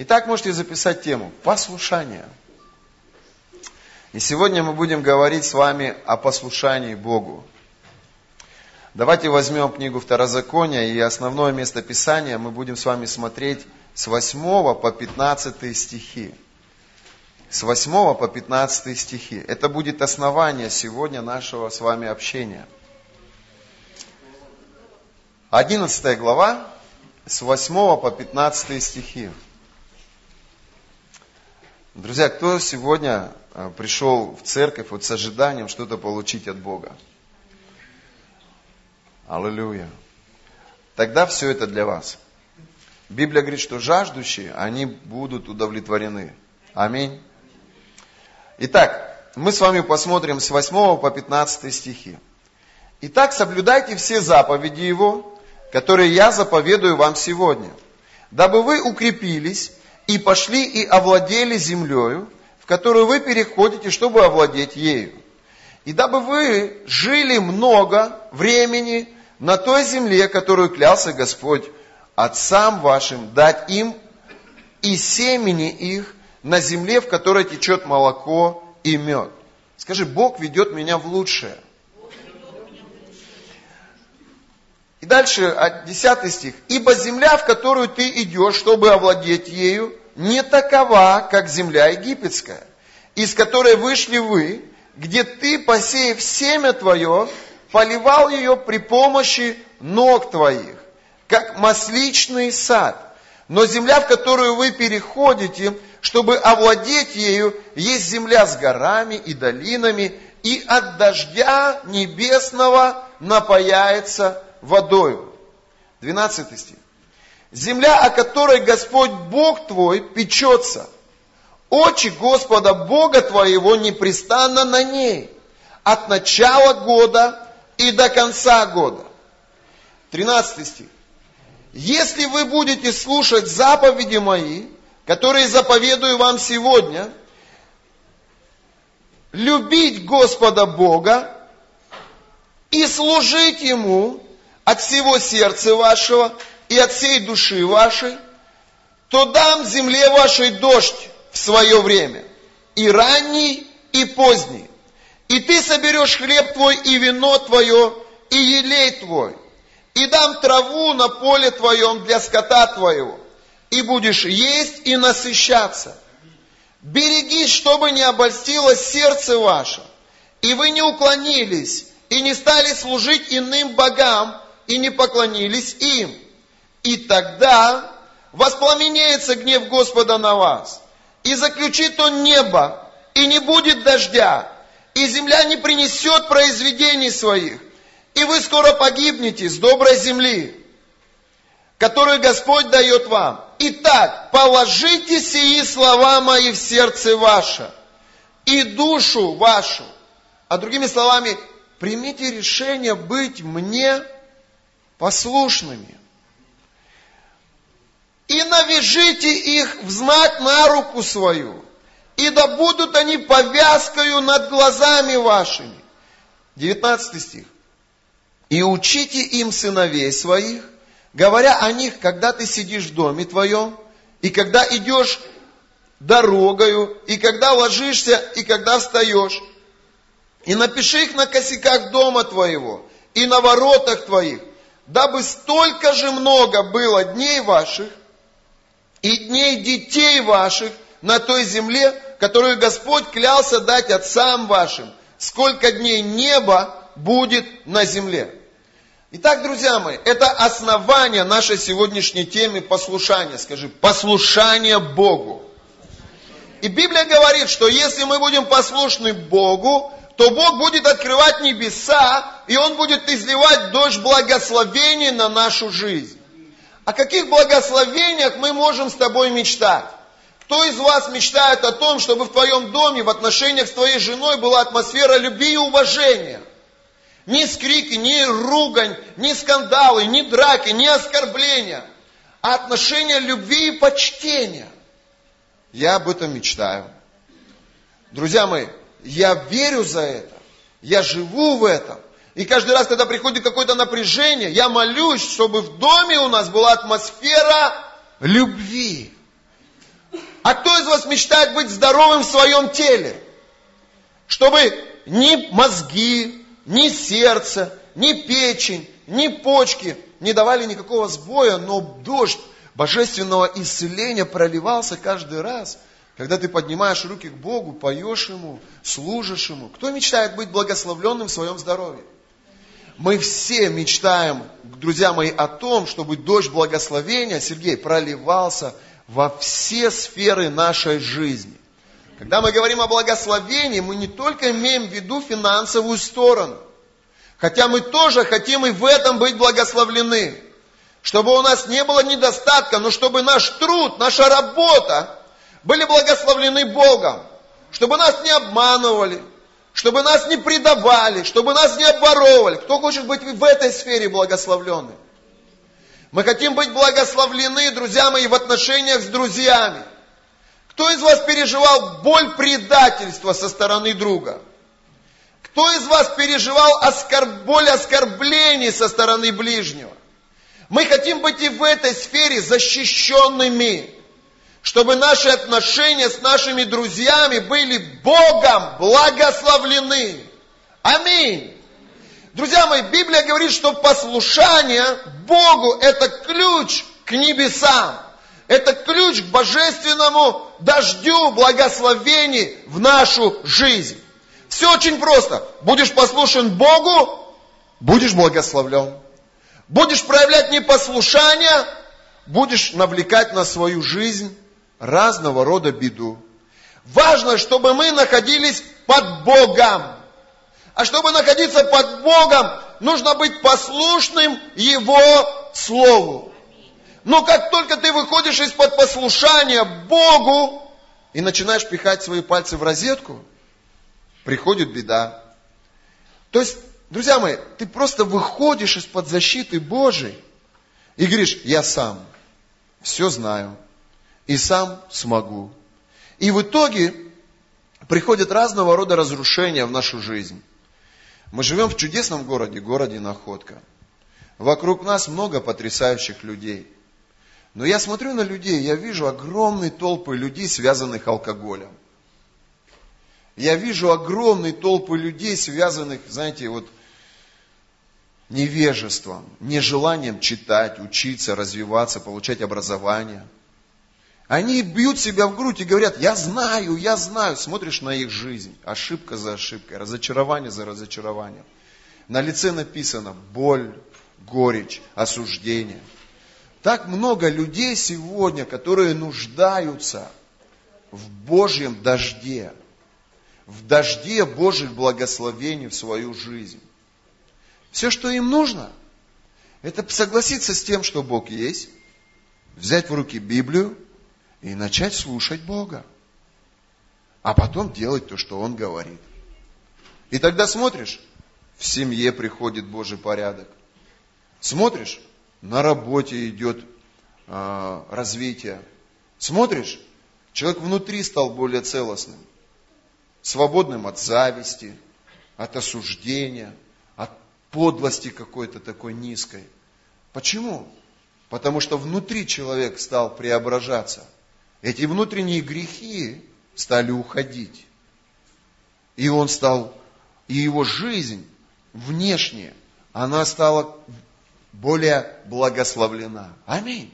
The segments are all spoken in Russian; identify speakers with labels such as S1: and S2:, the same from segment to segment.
S1: Итак, можете записать тему «Послушание». И сегодня мы будем говорить с вами о послушании Богу. Давайте возьмем книгу Второзакония и основное место Писания мы будем с вами смотреть с 8 по 15 стихи. С 8 по 15 стихи. Это будет основание сегодня нашего с вами общения. 11 глава, с 8 по 15 стихи. Друзья, кто сегодня э, пришел в церковь вот с ожиданием что-то получить от Бога? Аллилуйя. Тогда все это для вас. Библия говорит, что жаждущие, они будут удовлетворены. Аминь. Итак, мы с вами посмотрим с 8 по 15 стихи. Итак, соблюдайте все заповеди Его, которые я заповедую вам сегодня, дабы вы укрепились и пошли и овладели землею, в которую вы переходите, чтобы овладеть ею. И дабы вы жили много времени на той земле, которую клялся Господь отцам вашим, дать им и семени их на земле, в которой течет молоко и мед. Скажи, Бог ведет меня в лучшее. И дальше, 10 стих. «Ибо земля, в которую ты идешь, чтобы овладеть ею, не такова, как земля египетская, из которой вышли вы, где ты, посеяв семя твое, поливал ее при помощи ног твоих, как масличный сад. Но земля, в которую вы переходите, чтобы овладеть ею, есть земля с горами и долинами, и от дождя небесного напаяется водою. 12 стих. Земля, о которой Господь Бог твой печется. Очи Господа Бога твоего непрестанно на ней. От начала года и до конца года. 13 стих. Если вы будете слушать заповеди мои, которые заповедую вам сегодня, любить Господа Бога и служить Ему, от всего сердца вашего и от всей души вашей, то дам земле вашей дождь в свое время, и ранний, и поздний. И ты соберешь хлеб твой и вино твое, и елей твой, и дам траву на поле твоем для скота твоего, и будешь есть и насыщаться. Берегись, чтобы не обольстилось сердце ваше, и вы не уклонились, и не стали служить иным богам, и не поклонились им. И тогда воспламенеется гнев Господа на вас, и заключит он небо, и не будет дождя, и земля не принесет произведений своих, и вы скоро погибнете с доброй земли, которую Господь дает вам. Итак, положите сии слова мои в сердце ваше и душу вашу. А другими словами, примите решение быть мне послушными. И навяжите их в знак на руку свою, и да будут они повязкою над глазами вашими. 19 стих. И учите им сыновей своих, говоря о них, когда ты сидишь в доме твоем, и когда идешь дорогою, и когда ложишься, и когда встаешь. И напиши их на косяках дома твоего, и на воротах твоих, дабы столько же много было дней ваших и дней детей ваших на той земле, которую Господь клялся дать отцам вашим, сколько дней неба будет на земле. Итак, друзья мои, это основание нашей сегодняшней темы послушания. Скажи, послушание Богу. И Библия говорит, что если мы будем послушны Богу, то Бог будет открывать небеса, и Он будет изливать дождь благословений на нашу жизнь. О каких благословениях мы можем с тобой мечтать? Кто из вас мечтает о том, чтобы в твоем доме, в отношениях с твоей женой была атмосфера любви и уважения? Ни скрики, ни ругань, ни скандалы, ни драки, ни оскорбления, а отношения любви и почтения. Я об этом мечтаю. Друзья мои, я верю за это. Я живу в этом. И каждый раз, когда приходит какое-то напряжение, я молюсь, чтобы в доме у нас была атмосфера любви. А кто из вас мечтает быть здоровым в своем теле? Чтобы ни мозги, ни сердце, ни печень, ни почки не давали никакого сбоя, но дождь божественного исцеления проливался каждый раз, когда ты поднимаешь руки к Богу, поешь Ему, служишь Ему. Кто мечтает быть благословленным в своем здоровье? Мы все мечтаем, друзья мои, о том, чтобы дождь благословения, Сергей, проливался во все сферы нашей жизни. Когда мы говорим о благословении, мы не только имеем в виду финансовую сторону. Хотя мы тоже хотим и в этом быть благословлены. Чтобы у нас не было недостатка, но чтобы наш труд, наша работа были благословлены Богом. Чтобы нас не обманывали, чтобы нас не предавали, чтобы нас не обворовывали. Кто хочет быть в этой сфере благословленным? Мы хотим быть благословлены, друзья мои, в отношениях с друзьями. Кто из вас переживал боль предательства со стороны друга? Кто из вас переживал оскорб... боль оскорблений со стороны ближнего? Мы хотим быть и в этой сфере защищенными, чтобы наши отношения с нашими друзьями были Богом благословлены. Аминь. Друзья мои, Библия говорит, что послушание Богу – это ключ к небесам. Это ключ к божественному дождю благословений в нашу жизнь. Все очень просто. Будешь послушен Богу, будешь благословлен. Будешь проявлять непослушание, будешь навлекать на свою жизнь разного рода беду. Важно, чтобы мы находились под Богом. А чтобы находиться под Богом, нужно быть послушным Его Слову. Но как только ты выходишь из-под послушания Богу и начинаешь пихать свои пальцы в розетку, приходит беда. То есть, друзья мои, ты просто выходишь из-под защиты Божией и говоришь, я сам все знаю и сам смогу. И в итоге приходят разного рода разрушения в нашу жизнь. Мы живем в чудесном городе, городе Находка. Вокруг нас много потрясающих людей. Но я смотрю на людей, я вижу огромные толпы людей, связанных алкоголем. Я вижу огромные толпы людей, связанных, знаете, вот невежеством, нежеланием читать, учиться, развиваться, получать образование. Они бьют себя в грудь и говорят, я знаю, я знаю. Смотришь на их жизнь, ошибка за ошибкой, разочарование за разочарованием. На лице написано боль, горечь, осуждение. Так много людей сегодня, которые нуждаются в Божьем дожде, в дожде Божьих благословений в свою жизнь. Все, что им нужно, это согласиться с тем, что Бог есть, взять в руки Библию и начать слушать Бога. А потом делать то, что Он говорит. И тогда смотришь, в семье приходит Божий порядок. Смотришь, на работе идет э, развитие. Смотришь, человек внутри стал более целостным, свободным от зависти, от осуждения, от подлости какой-то такой низкой. Почему? Потому что внутри человек стал преображаться. Эти внутренние грехи стали уходить. И он стал, и его жизнь внешняя, она стала более благословлена. Аминь.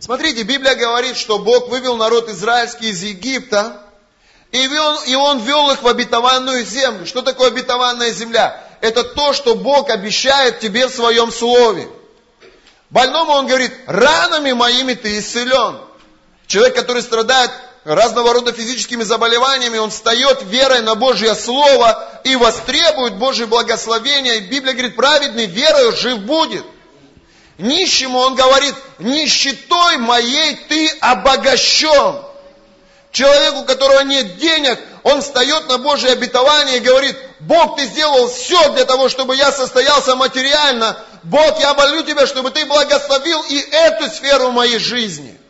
S1: Смотрите, Библия говорит, что Бог вывел народ израильский из Египта, и, вел, и Он вел их в обетованную землю. Что такое обетованная земля? Это то, что Бог обещает тебе в своем слове. Больному Он говорит, ранами моими ты исцелен. Человек, который страдает разного рода физическими заболеваниями, он встает верой на Божье Слово и востребует Божье благословение. И Библия говорит, праведный верою жив будет. Нищему он говорит, нищетой моей ты обогащен. Человеку, у которого нет денег, он встает на Божье обетование и говорит, Бог, ты сделал все для того, чтобы я состоялся материально. Бог, я молю тебя, чтобы ты благословил и эту сферу моей жизни.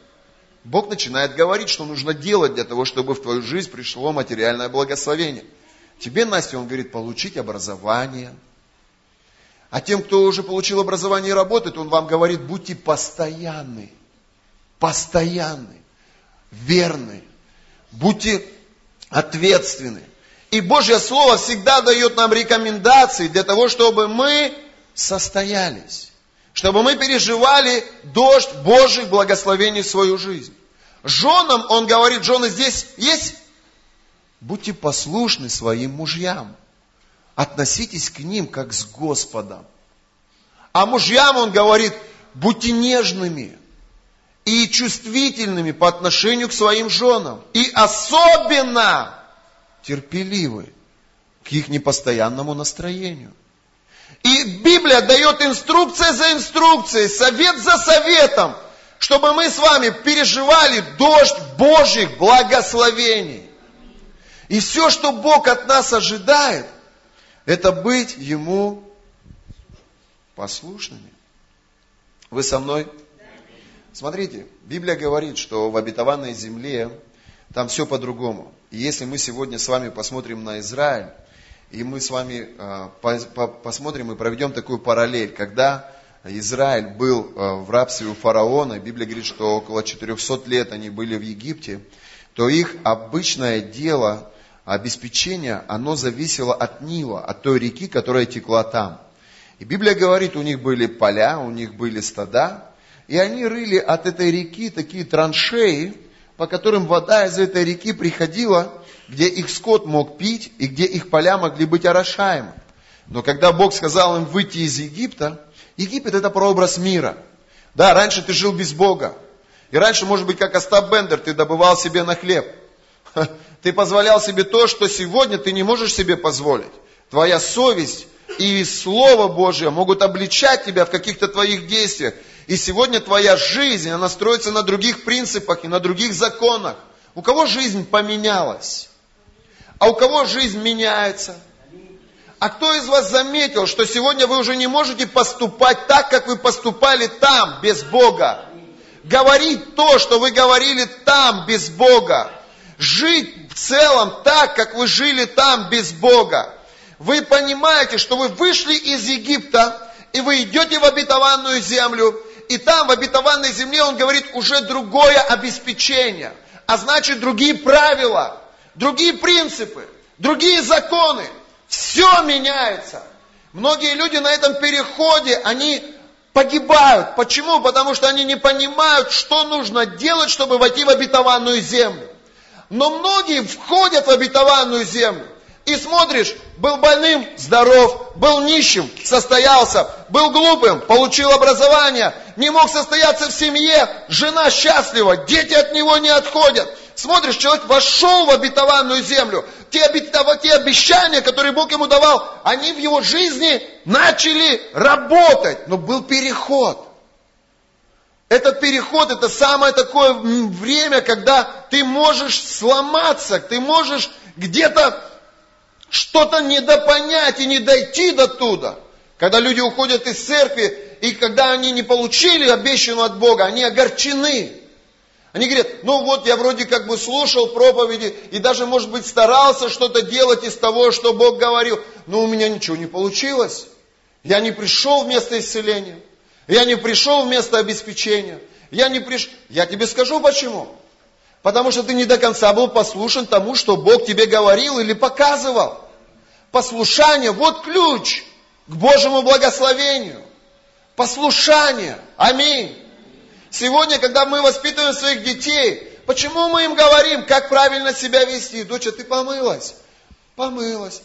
S1: Бог начинает говорить, что нужно делать для того, чтобы в твою жизнь пришло материальное благословение. Тебе, Настя, он говорит, получить образование. А тем, кто уже получил образование и работает, он вам говорит, будьте постоянны. Постоянны. верны, будьте ответственны. И Божье Слово всегда дает нам рекомендации для того, чтобы мы состоялись. Чтобы мы переживали дождь Божьих благословений в свою жизнь. Женам, он говорит, жены здесь есть? Будьте послушны своим мужьям. Относитесь к ним как с Господом. А мужьям он говорит, будьте нежными и чувствительными по отношению к своим женам. И особенно терпеливы к их непостоянному настроению. И Библия дает инструкция за инструкцией, совет за советом, чтобы мы с вами переживали дождь Божьих благословений. И все, что Бог от нас ожидает, это быть Ему послушными. Вы со мной? Смотрите, Библия говорит, что в обетованной земле там все по-другому. И если мы сегодня с вами посмотрим на Израиль, и мы с вами по, посмотрим и проведем такую параллель, когда Израиль был э, в рабстве у фараона, Библия говорит, что около 400 лет они были в Египте, то их обычное дело, обеспечение, оно зависело от Нила, от той реки, которая текла там. И Библия говорит, у них были поля, у них были стада, и они рыли от этой реки такие траншеи, по которым вода из этой реки приходила, где их скот мог пить и где их поля могли быть орошаемы. Но когда Бог сказал им выйти из Египта, Египет это прообраз мира. Да, раньше ты жил без Бога. И раньше, может быть, как Остап Бендер, ты добывал себе на хлеб. Ты позволял себе то, что сегодня ты не можешь себе позволить. Твоя совесть и Слово Божье могут обличать тебя в каких-то твоих действиях. И сегодня твоя жизнь, она строится на других принципах и на других законах. У кого жизнь поменялась? А у кого жизнь меняется? А кто из вас заметил, что сегодня вы уже не можете поступать так, как вы поступали там, без Бога? Говорить то, что вы говорили там, без Бога. Жить в целом так, как вы жили там, без Бога. Вы понимаете, что вы вышли из Египта, и вы идете в обетованную землю, и там, в обетованной земле, он говорит, уже другое обеспечение. А значит, другие правила, другие принципы, другие законы. Все меняется. Многие люди на этом переходе, они погибают. Почему? Потому что они не понимают, что нужно делать, чтобы войти в обетованную землю. Но многие входят в обетованную землю. И смотришь, был больным, здоров, был нищим, состоялся, был глупым, получил образование, не мог состояться в семье, жена счастлива, дети от него не отходят. Смотришь, человек вошел в обетованную землю. Те, обетов... те обещания, которые Бог ему давал, они в его жизни начали работать. Но был переход. Этот переход, это самое такое время, когда ты можешь сломаться, ты можешь где-то что-то недопонять и не дойти до туда. Когда люди уходят из церкви, и когда они не получили обещанную от Бога, они огорчены. Они говорят, ну вот я вроде как бы слушал проповеди и даже, может быть, старался что-то делать из того, что Бог говорил, но у меня ничего не получилось. Я не пришел вместо исцеления. Я не пришел вместо обеспечения. Я не пришел. Я тебе скажу почему. Потому что ты не до конца был послушен тому, что Бог тебе говорил или показывал. Послушание, вот ключ к Божьему благословению. Послушание. Аминь. Сегодня, когда мы воспитываем своих детей, почему мы им говорим, как правильно себя вести? Доча, ты помылась? Помылась.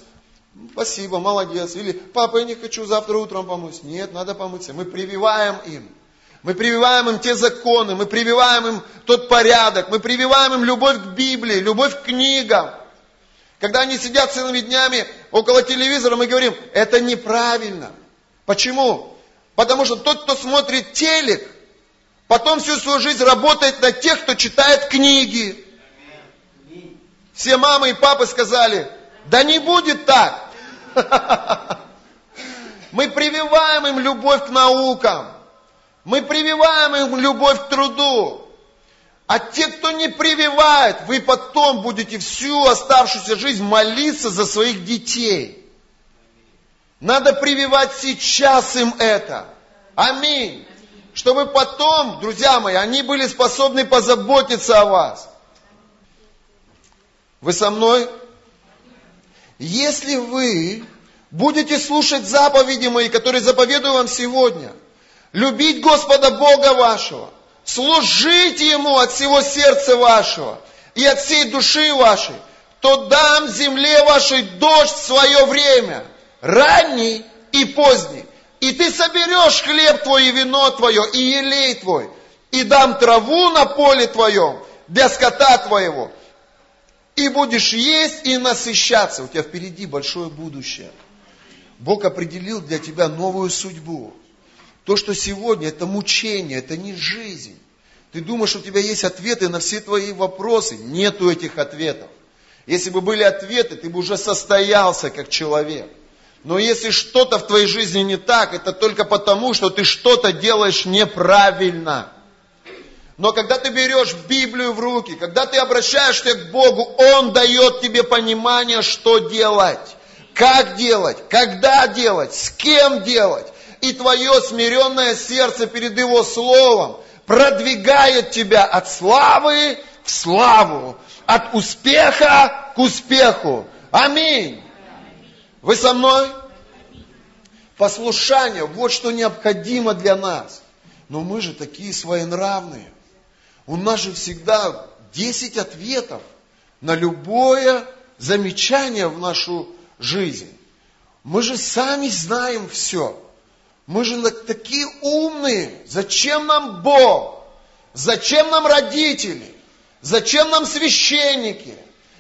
S1: Спасибо, молодец. Или, папа, я не хочу завтра утром помыться. Нет, надо помыться. Мы прививаем им. Мы прививаем им те законы, мы прививаем им тот порядок, мы прививаем им любовь к Библии, любовь к книгам. Когда они сидят целыми днями около телевизора, мы говорим, это неправильно. Почему? Потому что тот, кто смотрит телек, потом всю свою жизнь работает на тех, кто читает книги. Все мамы и папы сказали, да не будет так. Мы прививаем им любовь к наукам. Мы прививаем им любовь к труду. А те, кто не прививает, вы потом будете всю оставшуюся жизнь молиться за своих детей. Надо прививать сейчас им это. Аминь. Чтобы потом, друзья мои, они были способны позаботиться о вас. Вы со мной? Если вы будете слушать заповеди мои, которые заповедую вам сегодня, любить Господа Бога вашего, служить Ему от всего сердца вашего и от всей души вашей, то дам земле вашей дождь в свое время, ранний и поздний. И ты соберешь хлеб твой и вино твое, и елей твой, и дам траву на поле твоем для скота твоего, и будешь есть и насыщаться. У тебя впереди большое будущее. Бог определил для тебя новую судьбу. То, что сегодня, это мучение, это не жизнь. Ты думаешь, у тебя есть ответы на все твои вопросы. Нету этих ответов. Если бы были ответы, ты бы уже состоялся как человек. Но если что-то в твоей жизни не так, это только потому, что ты что-то делаешь неправильно. Но когда ты берешь Библию в руки, когда ты обращаешься к Богу, Он дает тебе понимание, что делать, как делать, когда делать, с кем делать. И твое смиренное сердце перед Его Словом продвигает тебя от славы в славу, от успеха к успеху. Аминь. Вы со мной? Послушание, вот что необходимо для нас. Но мы же такие своенравные. У нас же всегда 10 ответов на любое замечание в нашу жизнь. Мы же сами знаем все. Мы же такие умные. Зачем нам Бог? Зачем нам родители? Зачем нам священники?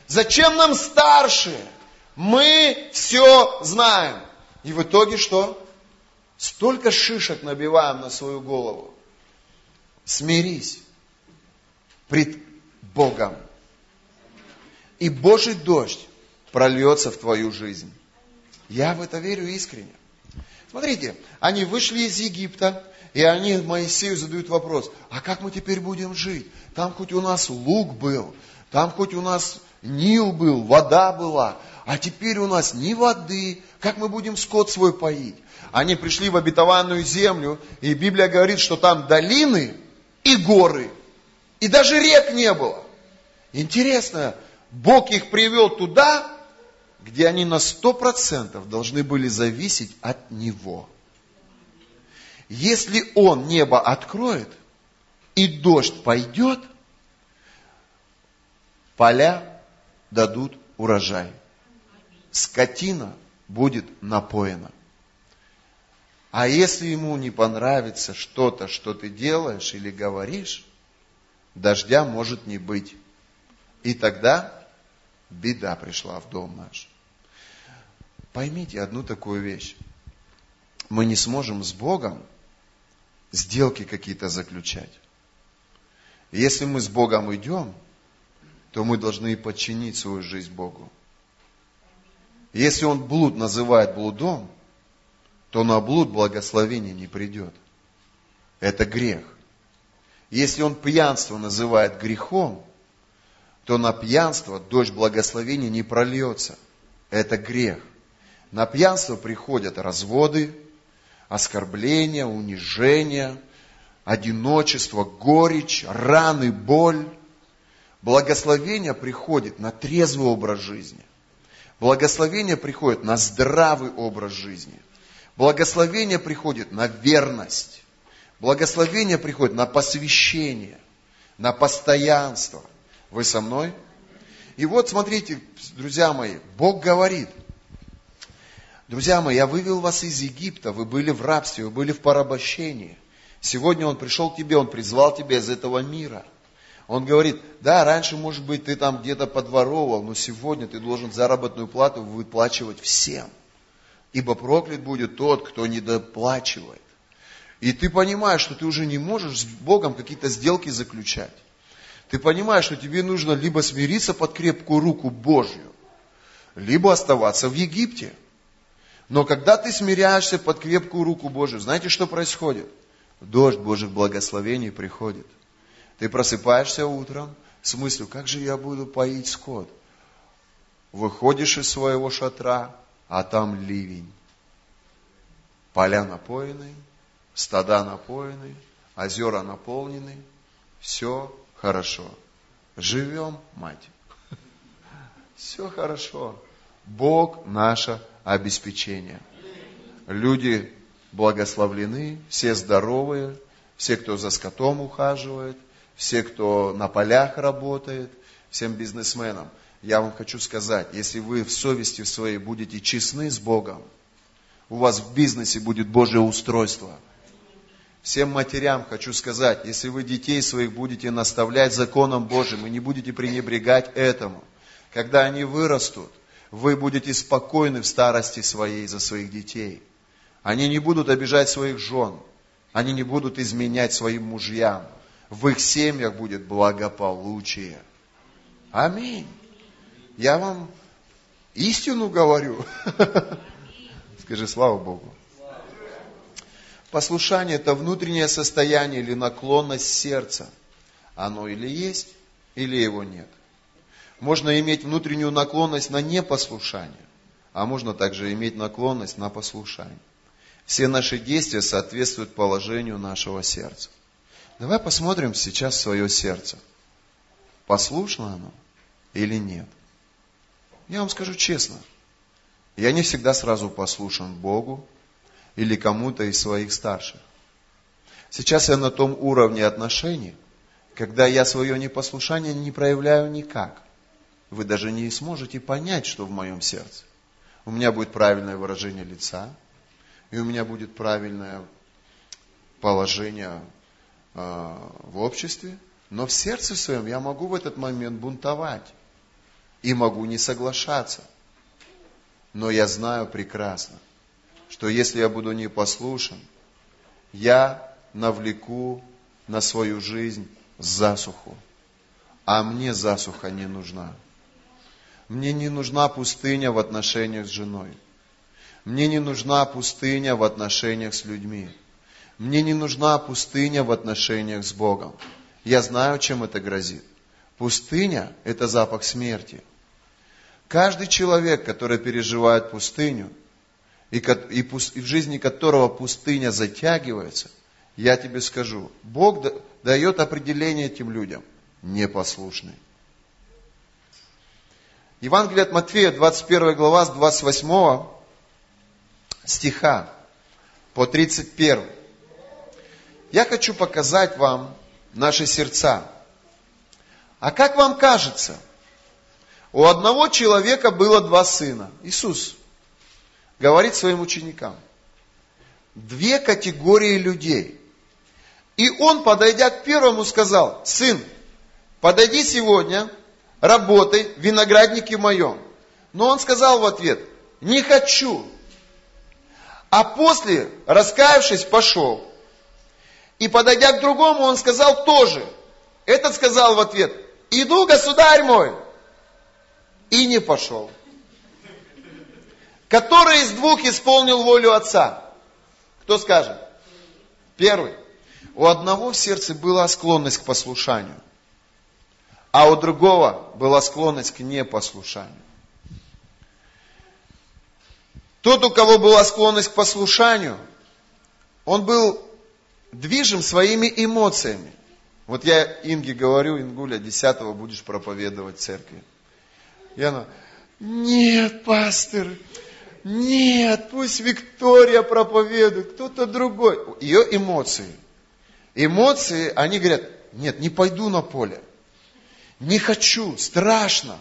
S1: Зачем нам старшие? Мы все знаем. И в итоге что? Столько шишек набиваем на свою голову. Смирись пред Богом. И Божий дождь прольется в твою жизнь. Я в это верю искренне. Смотрите, они вышли из Египта, и они Моисею задают вопрос, а как мы теперь будем жить? Там хоть у нас лук был, там хоть у нас Нил был, вода была, а теперь у нас ни воды, как мы будем скот свой поить? Они пришли в обетованную землю, и Библия говорит, что там долины и горы, и даже рек не было. Интересно, Бог их привел туда, где они на сто процентов должны были зависеть от Него. Если Он небо откроет, и дождь пойдет, поля дадут урожай. Скотина будет напоена. А если ему не понравится что-то, что ты делаешь или говоришь, дождя может не быть. И тогда беда пришла в дом наш. Поймите одну такую вещь. Мы не сможем с Богом сделки какие-то заключать. Если мы с Богом идем, то мы должны подчинить свою жизнь Богу. Если он блуд называет блудом, то на блуд благословение не придет. Это грех. Если он пьянство называет грехом, то на пьянство дождь благословения не прольется. Это грех. На пьянство приходят разводы, оскорбления, унижения, одиночество, горечь, раны, боль. Благословение приходит на трезвый образ жизни. Благословение приходит на здравый образ жизни. Благословение приходит на верность. Благословение приходит на посвящение, на постоянство. Вы со мной? И вот смотрите, друзья мои, Бог говорит, друзья мои, я вывел вас из Египта, вы были в рабстве, вы были в порабощении. Сегодня Он пришел к тебе, Он призвал тебя из этого мира. Он говорит, да, раньше, может быть, ты там где-то подворовал, но сегодня ты должен заработную плату выплачивать всем. Ибо проклят будет тот, кто недоплачивает. И ты понимаешь, что ты уже не можешь с Богом какие-то сделки заключать. Ты понимаешь, что тебе нужно либо смириться под крепкую руку Божью, либо оставаться в Египте. Но когда ты смиряешься под крепкую руку Божью, знаете, что происходит? Дождь Божьих благословений приходит. Ты просыпаешься утром с мыслью, как же я буду поить скот? Выходишь из своего шатра, а там ливень. Поля напоены, стада напоены, озера наполнены, все хорошо. Живем, мать. Все хорошо. Бог наше обеспечение. Люди благословлены, все здоровые, все, кто за скотом ухаживает, все, кто на полях работает, всем бизнесменам. Я вам хочу сказать, если вы в совести своей будете честны с Богом, у вас в бизнесе будет Божье устройство. Всем матерям хочу сказать, если вы детей своих будете наставлять законом Божьим и не будете пренебрегать этому, когда они вырастут, вы будете спокойны в старости своей за своих детей. Они не будут обижать своих жен, они не будут изменять своим мужьям. В их семьях будет благополучие. Аминь. Я вам истину говорю. Скажи, слава Богу. Послушание – это внутреннее состояние или наклонность сердца. Оно или есть, или его нет. Можно иметь внутреннюю наклонность на непослушание, а можно также иметь наклонность на послушание. Все наши действия соответствуют положению нашего сердца. Давай посмотрим сейчас свое сердце. Послушно оно или нет? Я вам скажу честно, я не всегда сразу послушан Богу или кому-то из своих старших. Сейчас я на том уровне отношений, когда я свое непослушание не проявляю никак вы даже не сможете понять, что в моем сердце. У меня будет правильное выражение лица, и у меня будет правильное положение в обществе, но в сердце своем я могу в этот момент бунтовать и могу не соглашаться. Но я знаю прекрасно, что если я буду непослушен, я навлеку на свою жизнь засуху, а мне засуха не нужна. Мне не нужна пустыня в отношениях с женой. Мне не нужна пустыня в отношениях с людьми. Мне не нужна пустыня в отношениях с Богом. Я знаю, чем это грозит. Пустыня – это запах смерти. Каждый человек, который переживает пустыню, и, в жизни которого пустыня затягивается, я тебе скажу, Бог дает определение этим людям – непослушный. Евангелие от Матфея, 21 глава, с 28 стиха по 31. Я хочу показать вам наши сердца. А как вам кажется, у одного человека было два сына. Иисус говорит своим ученикам. Две категории людей. И он, подойдя к первому, сказал, сын, подойди сегодня работай в винограднике моем. Но он сказал в ответ, не хочу. А после, раскаявшись, пошел. И подойдя к другому, он сказал тоже. Этот сказал в ответ, иду, государь мой. И не пошел. Который из двух исполнил волю отца? Кто скажет? Первый. У одного в сердце была склонность к послушанию а у другого была склонность к непослушанию. Тот, у кого была склонность к послушанию, он был движим своими эмоциями. Вот я Инге говорю, Ингуля, 10 будешь проповедовать церкви. И она, нет, пастор, нет, пусть Виктория проповедует, кто-то другой. Ее эмоции. Эмоции, они говорят, нет, не пойду на поле не хочу, страшно.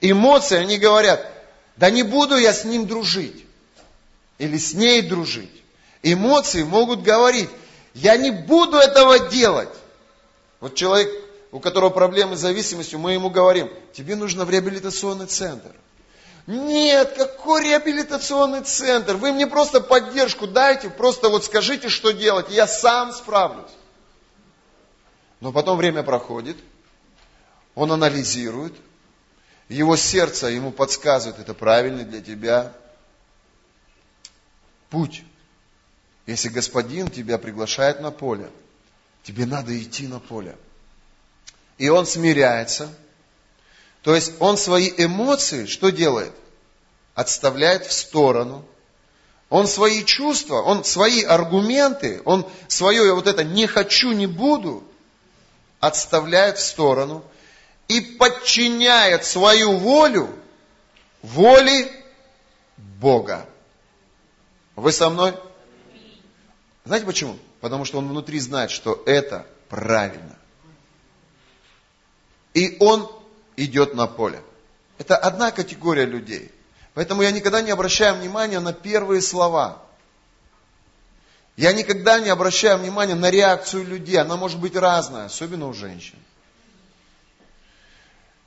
S1: Эмоции, они говорят, да не буду я с ним дружить. Или с ней дружить. Эмоции могут говорить, я не буду этого делать. Вот человек, у которого проблемы с зависимостью, мы ему говорим, тебе нужно в реабилитационный центр. Нет, какой реабилитационный центр? Вы мне просто поддержку дайте, просто вот скажите, что делать, я сам справлюсь. Но потом время проходит, он анализирует, его сердце ему подсказывает, это правильный для тебя путь. Если господин тебя приглашает на поле, тебе надо идти на поле. И он смиряется. То есть он свои эмоции что делает? Отставляет в сторону. Он свои чувства, он свои аргументы, он свое вот это не хочу, не буду, отставляет в сторону – и подчиняет свою волю воле Бога. Вы со мной? Знаете почему? Потому что он внутри знает, что это правильно. И он идет на поле. Это одна категория людей. Поэтому я никогда не обращаю внимания на первые слова. Я никогда не обращаю внимания на реакцию людей. Она может быть разная, особенно у женщин.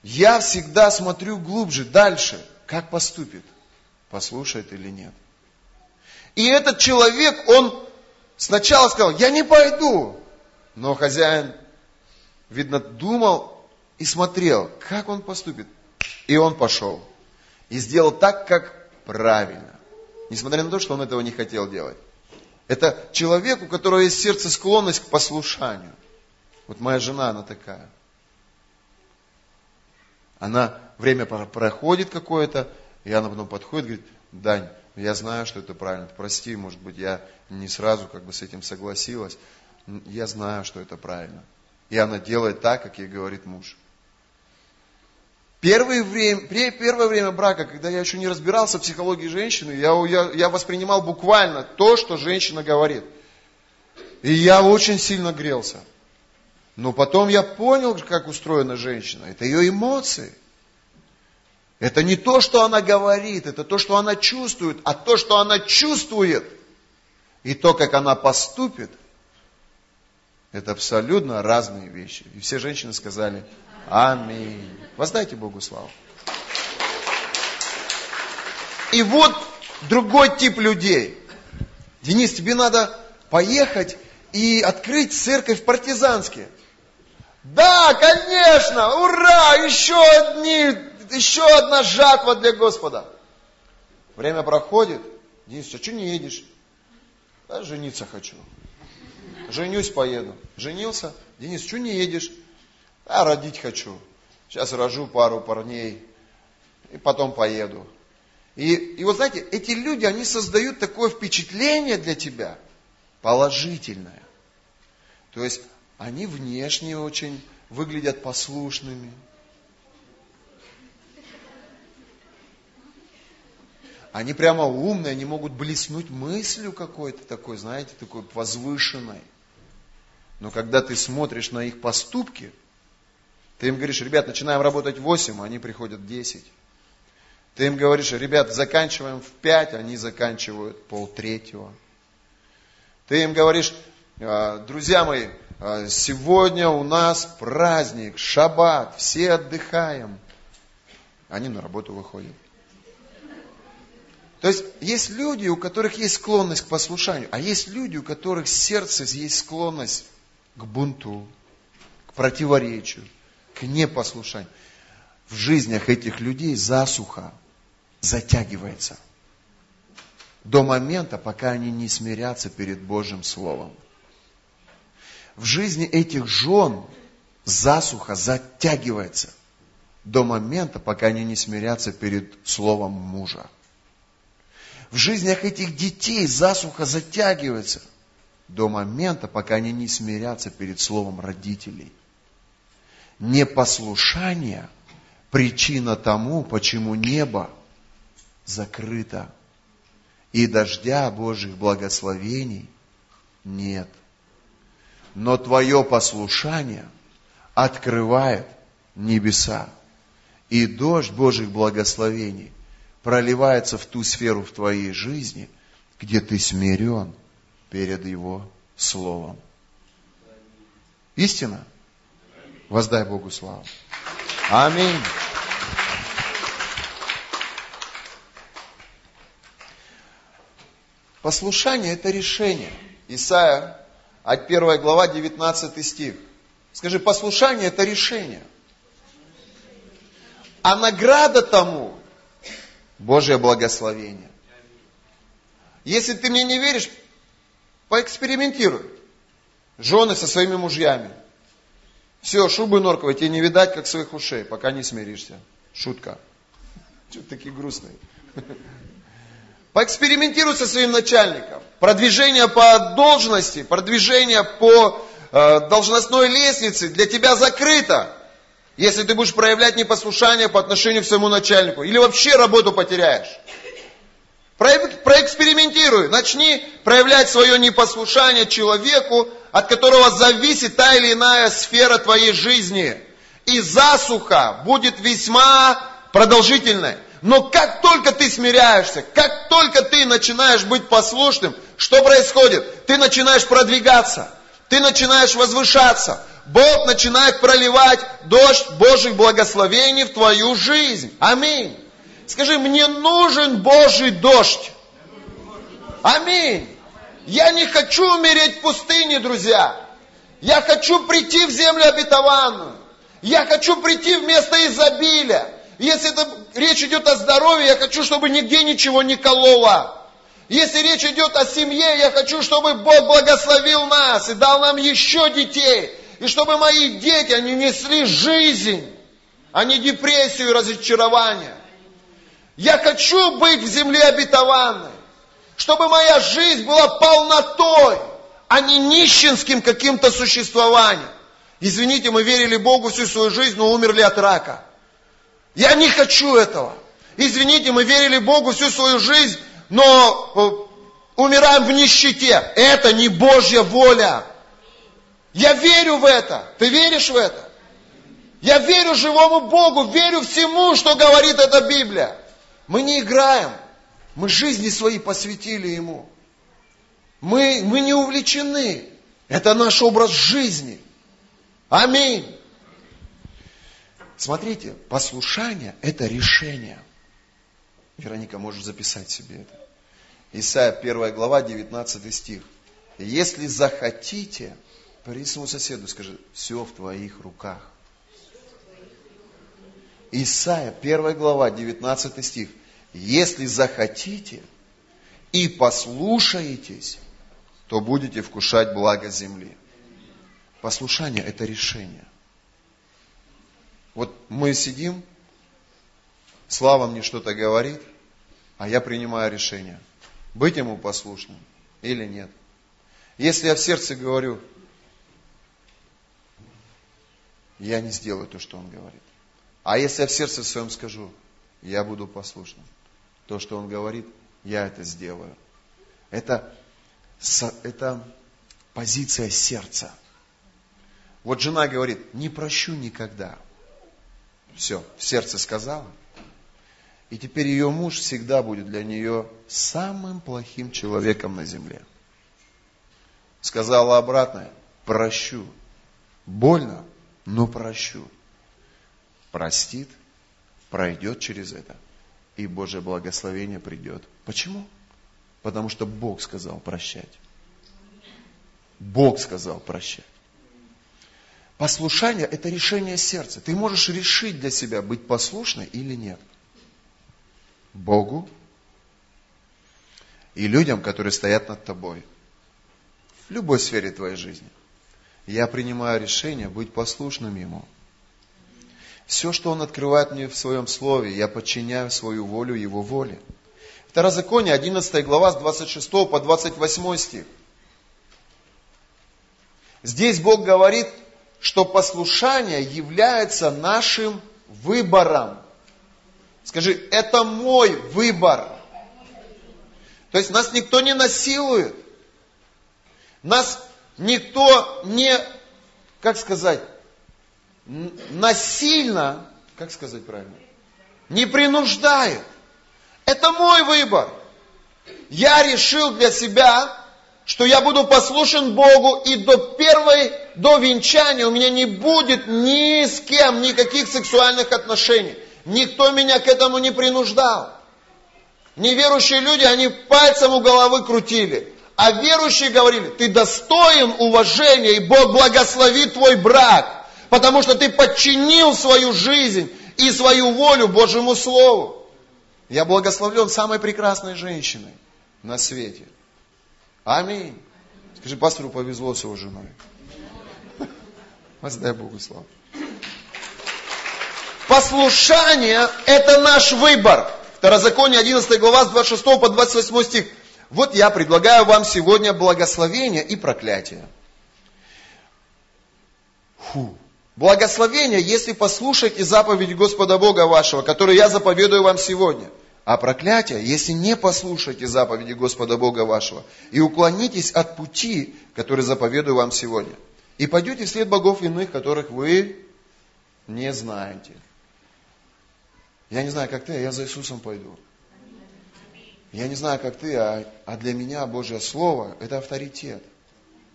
S1: Я всегда смотрю глубже, дальше, как поступит, послушает или нет. И этот человек, он сначала сказал, я не пойду. Но хозяин, видно, думал и смотрел, как он поступит. И он пошел. И сделал так, как правильно. Несмотря на то, что он этого не хотел делать. Это человек, у которого есть сердце склонность к послушанию. Вот моя жена, она такая. Она, время проходит какое-то, и она потом подходит говорит, Дань, я знаю, что это правильно, прости, может быть, я не сразу как бы с этим согласилась. Я знаю, что это правильно. И она делает так, как ей говорит муж. Первое время, первое время брака, когда я еще не разбирался в психологии женщины, я, я, я воспринимал буквально то, что женщина говорит. И я очень сильно грелся. Но потом я понял, как устроена женщина. Это ее эмоции. Это не то, что она говорит, это то, что она чувствует, а то, что она чувствует, и то, как она поступит, это абсолютно разные вещи. И все женщины сказали Аминь. Воздайте Богу славу. И вот другой тип людей. Денис, тебе надо поехать и открыть церковь в партизанске. Да, конечно, ура, еще одни, еще одна жатва для Господа. Время проходит. Денис, а что не едешь? Да, жениться хочу. Женюсь, поеду. Женился. Денис, что не едешь? А родить хочу. Сейчас рожу пару парней. И потом поеду. И, и вот знаете, эти люди, они создают такое впечатление для тебя положительное. То есть они внешне очень выглядят послушными. Они прямо умные, они могут блеснуть мыслью какой-то такой, знаете, такой возвышенной. Но когда ты смотришь на их поступки, ты им говоришь, ребят, начинаем работать в 8, а они приходят в 10. Ты им говоришь, ребят, заканчиваем в 5, они заканчивают полтретьего. Ты им говоришь, «А, друзья мои, а, сегодня у нас праздник, шаббат, все отдыхаем. Они на работу выходят. То есть есть люди, у которых есть склонность к послушанию, а есть люди, у которых сердце есть склонность к бунту, к противоречию к непослушанию. В жизнях этих людей засуха затягивается до момента, пока они не смирятся перед Божьим Словом. В жизни этих жен засуха затягивается до момента, пока они не смирятся перед Словом мужа. В жизнях этих детей засуха затягивается до момента, пока они не смирятся перед Словом родителей непослушание причина тому, почему небо закрыто и дождя Божьих благословений нет. Но твое послушание открывает небеса, и дождь Божьих благословений проливается в ту сферу в твоей жизни, где ты смирен перед Его Словом. Истина? Воздай Богу славу. Аминь. Послушание – это решение. Исайя, 1 глава, 19 стих. Скажи, послушание – это решение. А награда тому – Божье благословение. Если ты мне не веришь, поэкспериментируй. Жены со своими мужьями. Все, шубы норковой тебе не видать, как своих ушей, пока не смиришься. Шутка. Что такие грустные? Поэкспериментируй со своим начальником. Продвижение по должности, продвижение по э, должностной лестнице для тебя закрыто. Если ты будешь проявлять непослушание по отношению к своему начальнику, или вообще работу потеряешь. Проэкспериментируй, начни проявлять свое непослушание человеку, от которого зависит та или иная сфера твоей жизни. И засуха будет весьма продолжительной. Но как только ты смиряешься, как только ты начинаешь быть послушным, что происходит? Ты начинаешь продвигаться, ты начинаешь возвышаться. Бог начинает проливать дождь Божьих благословений в твою жизнь. Аминь. Скажи, мне нужен Божий дождь. Аминь. Я не хочу умереть в пустыне, друзья. Я хочу прийти в землю обетованную. Я хочу прийти в место изобилия. Если это, речь идет о здоровье, я хочу, чтобы нигде ничего не кололо. Если речь идет о семье, я хочу, чтобы Бог благословил нас и дал нам еще детей. И чтобы мои дети, они несли жизнь, а не депрессию и разочарование. Я хочу быть в земле обетованной. Чтобы моя жизнь была полнотой, а не нищенским каким-то существованием. Извините, мы верили Богу всю свою жизнь, но умерли от рака. Я не хочу этого. Извините, мы верили Богу всю свою жизнь, но э, умираем в нищете. Это не Божья воля. Я верю в это. Ты веришь в это? Я верю живому Богу, верю всему, что говорит эта Библия. Мы не играем. Мы жизни свои посвятили Ему. Мы, мы не увлечены. Это наш образ жизни. Аминь. Смотрите, послушание – это решение. Вероника, можешь записать себе это. Исайя 1 глава, 19 стих. Если захотите, пари своему соседу, скажи, все в твоих руках. Исайя 1 глава, 19 стих. Если захотите и послушаетесь, то будете вкушать благо земли. Послушание – это решение. Вот мы сидим, Слава мне что-то говорит, а я принимаю решение, быть ему послушным или нет. Если я в сердце говорю, я не сделаю то, что он говорит. А если я в сердце своем скажу, я буду послушным, то, что он говорит, я это сделаю. Это, это позиция сердца. Вот жена говорит, не прощу никогда. Все, в сердце сказала. И теперь ее муж всегда будет для нее самым плохим человеком на земле. Сказала обратное, прощу. Больно, но прощу. Простит, пройдет через это, и Божье благословение придет. Почему? Потому что Бог сказал прощать. Бог сказал прощать. Послушание – это решение сердца. Ты можешь решить для себя, быть послушной или нет. Богу и людям, которые стоят над тобой. В любой сфере твоей жизни. Я принимаю решение быть послушным Ему. Все, что Он открывает мне в Своем Слове, я подчиняю свою волю Его воле. Второзаконие, 11 глава, с 26 по 28 стих. Здесь Бог говорит что послушание является нашим выбором. Скажи, это мой выбор. То есть нас никто не насилует. Нас никто не, как сказать, насильно, как сказать правильно, не принуждает. Это мой выбор. Я решил для себя, что я буду послушен Богу, и до первой, до венчания у меня не будет ни с кем никаких сексуальных отношений. Никто меня к этому не принуждал. Неверующие люди, они пальцем у головы крутили. А верующие говорили, ты достоин уважения, и Бог благословит твой брак, потому что ты подчинил свою жизнь и свою волю Божьему Слову. Я благословлен самой прекрасной женщиной на свете – Аминь. Скажи, пастору повезло с его женой. Воздай Богу славу. Послушание – это наш выбор. Второзаконие 11 глава с 26 по 28 стих. Вот я предлагаю вам сегодня благословение и проклятие. Фу. Благословение, если послушаете заповеди Господа Бога вашего, которые я заповедую вам сегодня. А проклятие, если не послушаете заповеди Господа Бога вашего и уклонитесь от пути, который заповедую вам сегодня. И пойдете вслед богов иных, которых вы не знаете. Я не знаю, как ты, а я за Иисусом пойду. Я не знаю, как ты, а, а для меня Божье Слово – это авторитет.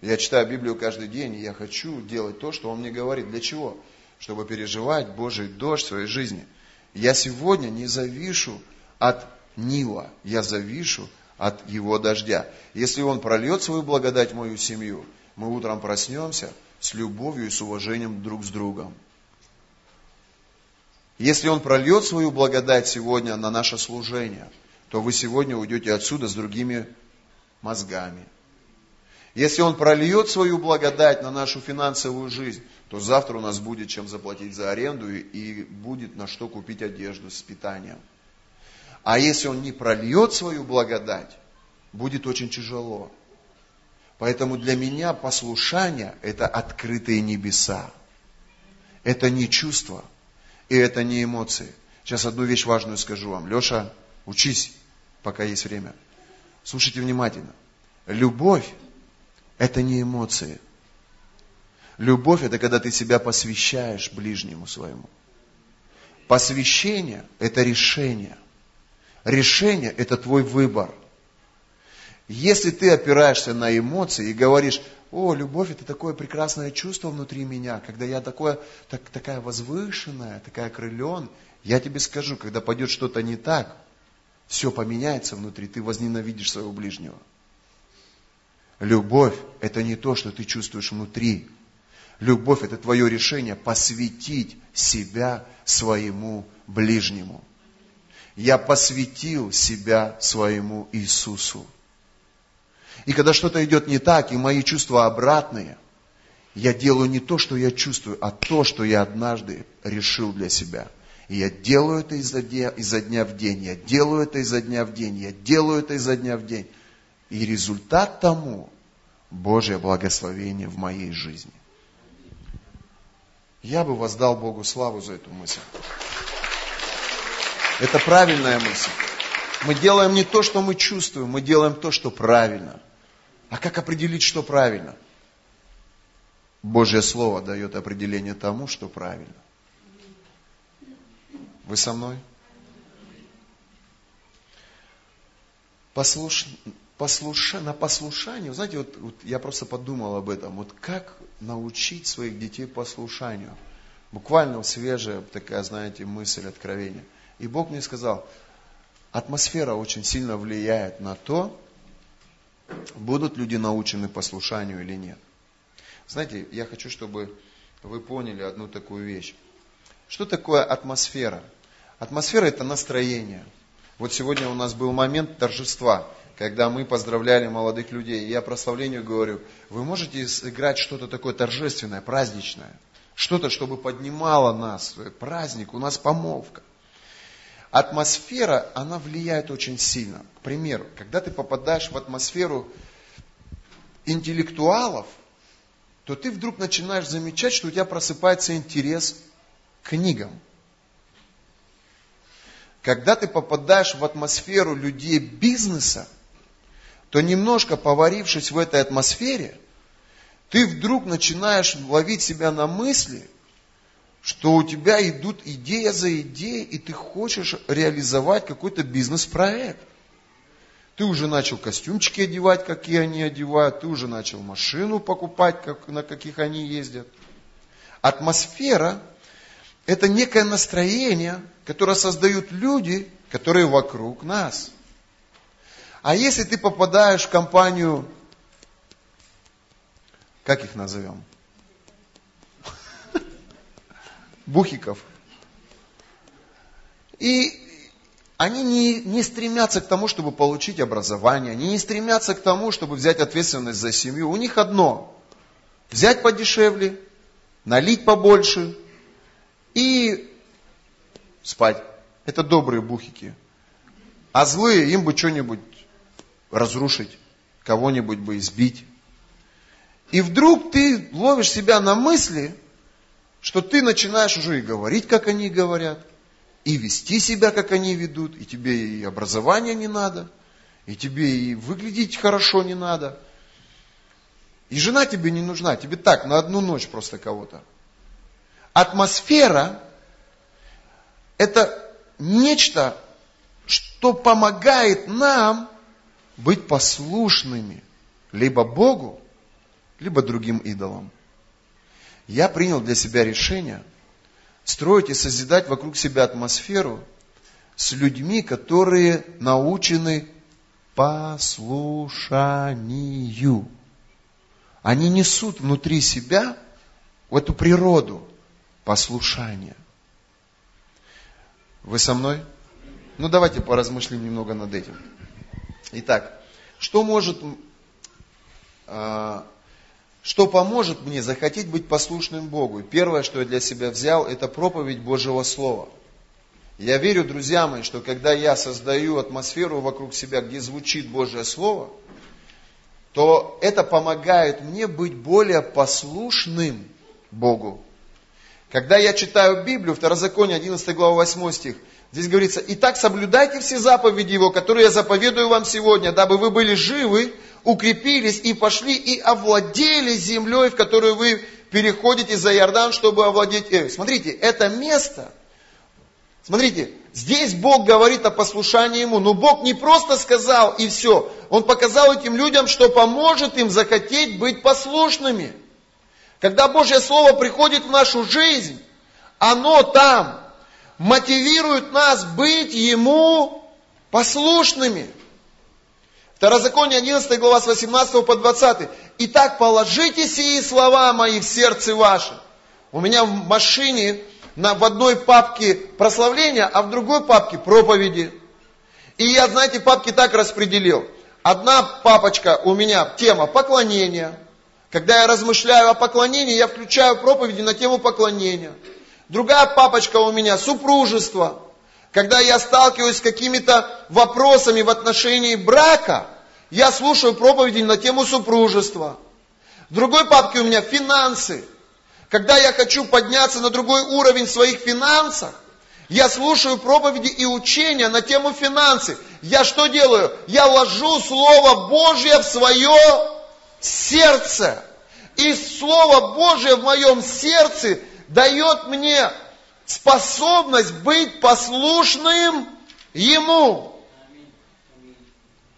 S1: Я читаю Библию каждый день, и я хочу делать то, что Он мне говорит. Для чего? Чтобы переживать Божий дождь в своей жизни. Я сегодня не завишу от Нила, я завишу от его дождя. Если Он прольет свою благодать в мою семью, мы утром проснемся с любовью и с уважением друг с другом. Если Он прольет свою благодать сегодня на наше служение, то вы сегодня уйдете отсюда с другими мозгами. Если Он прольет свою благодать на нашу финансовую жизнь, то завтра у нас будет чем заплатить за аренду и будет на что купить одежду с питанием. А если Он не прольет свою благодать, будет очень тяжело. Поэтому для меня послушание – это открытые небеса. Это не чувство – и это не эмоции. Сейчас одну вещь важную скажу вам. Леша, учись, пока есть время. Слушайте внимательно. Любовь – это не эмоции. Любовь – это когда ты себя посвящаешь ближнему своему. Посвящение – это решение. Решение – это твой выбор. Если ты опираешься на эмоции и говоришь, о, любовь это такое прекрасное чувство внутри меня, когда я такое, так, такая возвышенная, такая крылен. Я тебе скажу, когда пойдет что-то не так, все поменяется внутри, ты возненавидишь своего ближнего. Любовь – это не то, что ты чувствуешь внутри. Любовь – это твое решение посвятить себя своему ближнему. Я посвятил себя своему Иисусу. И когда что-то идет не так, и мои чувства обратные, я делаю не то, что я чувствую, а то, что я однажды решил для себя. И я делаю это изо дня, изо дня в день, я делаю это изо дня в день, я делаю это изо дня в день. И результат тому Божье благословение в моей жизни. Я бы воздал Богу славу за эту мысль. Это правильная мысль. Мы делаем не то, что мы чувствуем, мы делаем то, что правильно. А как определить, что правильно? Божье Слово дает определение тому, что правильно. Вы со мной? Послуш... Послуш... На послушании, знаете, вот, вот я просто подумал об этом, вот как научить своих детей послушанию. Буквально свежая такая, знаете, мысль, откровение. И Бог мне сказал, атмосфера очень сильно влияет на то, будут люди научены послушанию или нет. Знаете, я хочу, чтобы вы поняли одну такую вещь. Что такое атмосфера? Атмосфера – это настроение. Вот сегодня у нас был момент торжества, когда мы поздравляли молодых людей. Я прославлению говорю, вы можете сыграть что-то такое торжественное, праздничное, что-то, чтобы поднимало нас, праздник, у нас помолвка атмосфера, она влияет очень сильно. К примеру, когда ты попадаешь в атмосферу интеллектуалов, то ты вдруг начинаешь замечать, что у тебя просыпается интерес к книгам. Когда ты попадаешь в атмосферу людей бизнеса, то немножко поварившись в этой атмосфере, ты вдруг начинаешь ловить себя на мысли, что у тебя идут идея за идеей, и ты хочешь реализовать какой-то бизнес-проект. Ты уже начал костюмчики одевать, какие они одевают, ты уже начал машину покупать, как, на каких они ездят. Атмосфера – это некое настроение, которое создают люди, которые вокруг нас. А если ты попадаешь в компанию, как их назовем? бухиков. И они не, не стремятся к тому, чтобы получить образование, они не стремятся к тому, чтобы взять ответственность за семью. У них одно – взять подешевле, налить побольше и спать. Это добрые бухики. А злые им бы что-нибудь разрушить, кого-нибудь бы избить. И вдруг ты ловишь себя на мысли – что ты начинаешь уже и говорить, как они говорят, и вести себя, как они ведут, и тебе и образования не надо, и тебе и выглядеть хорошо не надо. И жена тебе не нужна, тебе так, на одну ночь просто кого-то. Атмосфера – это нечто, что помогает нам быть послушными либо Богу, либо другим идолам. Я принял для себя решение строить и созидать вокруг себя атмосферу с людьми, которые научены послушанию. Они несут внутри себя в эту природу послушания. Вы со мной? Ну давайте поразмышлим немного над этим. Итак, что может а, что поможет мне захотеть быть послушным Богу? первое, что я для себя взял, это проповедь Божьего Слова. Я верю, друзья мои, что когда я создаю атмосферу вокруг себя, где звучит Божье Слово, то это помогает мне быть более послушным Богу. Когда я читаю Библию, Второзаконие, 11 глава, 8 стих, здесь говорится, «Итак, соблюдайте все заповеди Его, которые я заповедую вам сегодня, дабы вы были живы укрепились и пошли и овладели землей, в которую вы переходите за Иордан, чтобы овладеть ею. Смотрите, это место, смотрите, здесь Бог говорит о послушании Ему, но Бог не просто сказал и все, Он показал этим людям, что поможет им захотеть быть послушными. Когда Божье Слово приходит в нашу жизнь, оно там мотивирует нас быть Ему послушными. Второзаконие 11 глава с 18 по 20. Итак, положите сии слова мои в сердце ваше. У меня в машине на, в одной папке прославления, а в другой папке проповеди. И я, знаете, папки так распределил. Одна папочка у меня тема поклонения. Когда я размышляю о поклонении, я включаю проповеди на тему поклонения. Другая папочка у меня супружество. Когда я сталкиваюсь с какими-то вопросами в отношении брака, я слушаю проповеди на тему супружества. В другой папке у меня финансы. Когда я хочу подняться на другой уровень в своих финансах, я слушаю проповеди и учения на тему финансы. Я что делаю? Я ложу Слово Божье в свое сердце. И Слово Божье в моем сердце дает мне способность быть послушным Ему.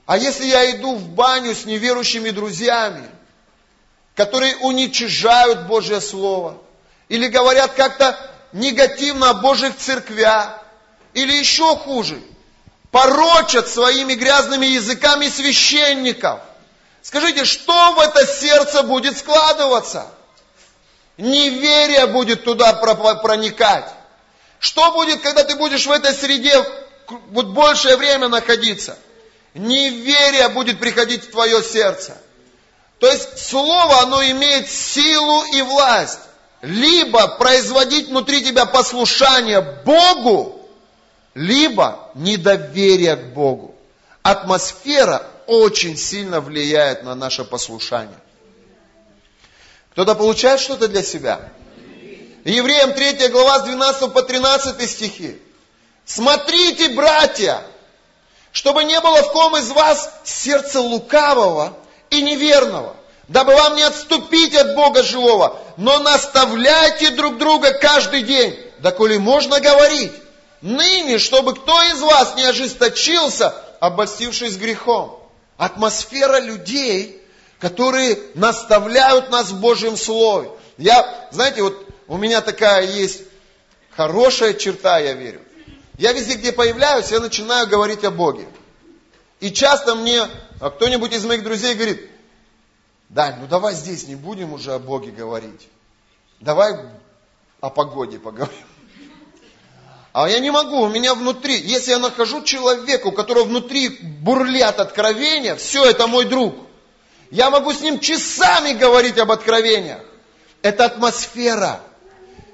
S1: А если я иду в баню с неверующими друзьями, которые уничижают Божье Слово, или говорят как-то негативно о Божьих церквях, или еще хуже, порочат своими грязными языками священников, скажите, что в это сердце будет складываться? Неверие будет туда проникать. Что будет, когда ты будешь в этой среде вот большее время находиться? Неверие будет приходить в твое сердце. То есть слово, оно имеет силу и власть. Либо производить внутри тебя послушание Богу, либо недоверие к Богу. Атмосфера очень сильно влияет на наше послушание. Кто-то получает что-то для себя? Евреям 3 глава с 12 по 13 стихи. Смотрите, братья, чтобы не было в ком из вас сердца лукавого и неверного, дабы вам не отступить от Бога живого, но наставляйте друг друга каждый день, доколе можно говорить, ныне, чтобы кто из вас не ожесточился, обостившись грехом. Атмосфера людей, которые наставляют нас в Божьем Слове. Я, знаете, вот у меня такая есть хорошая черта, я верю. Я везде, где появляюсь, я начинаю говорить о Боге. И часто мне а кто-нибудь из моих друзей говорит, Дань, ну давай здесь не будем уже о Боге говорить. Давай о погоде поговорим. А я не могу, у меня внутри, если я нахожу человека, у которого внутри бурлят откровения, все, это мой друг. Я могу с ним часами говорить об откровениях. Это атмосфера.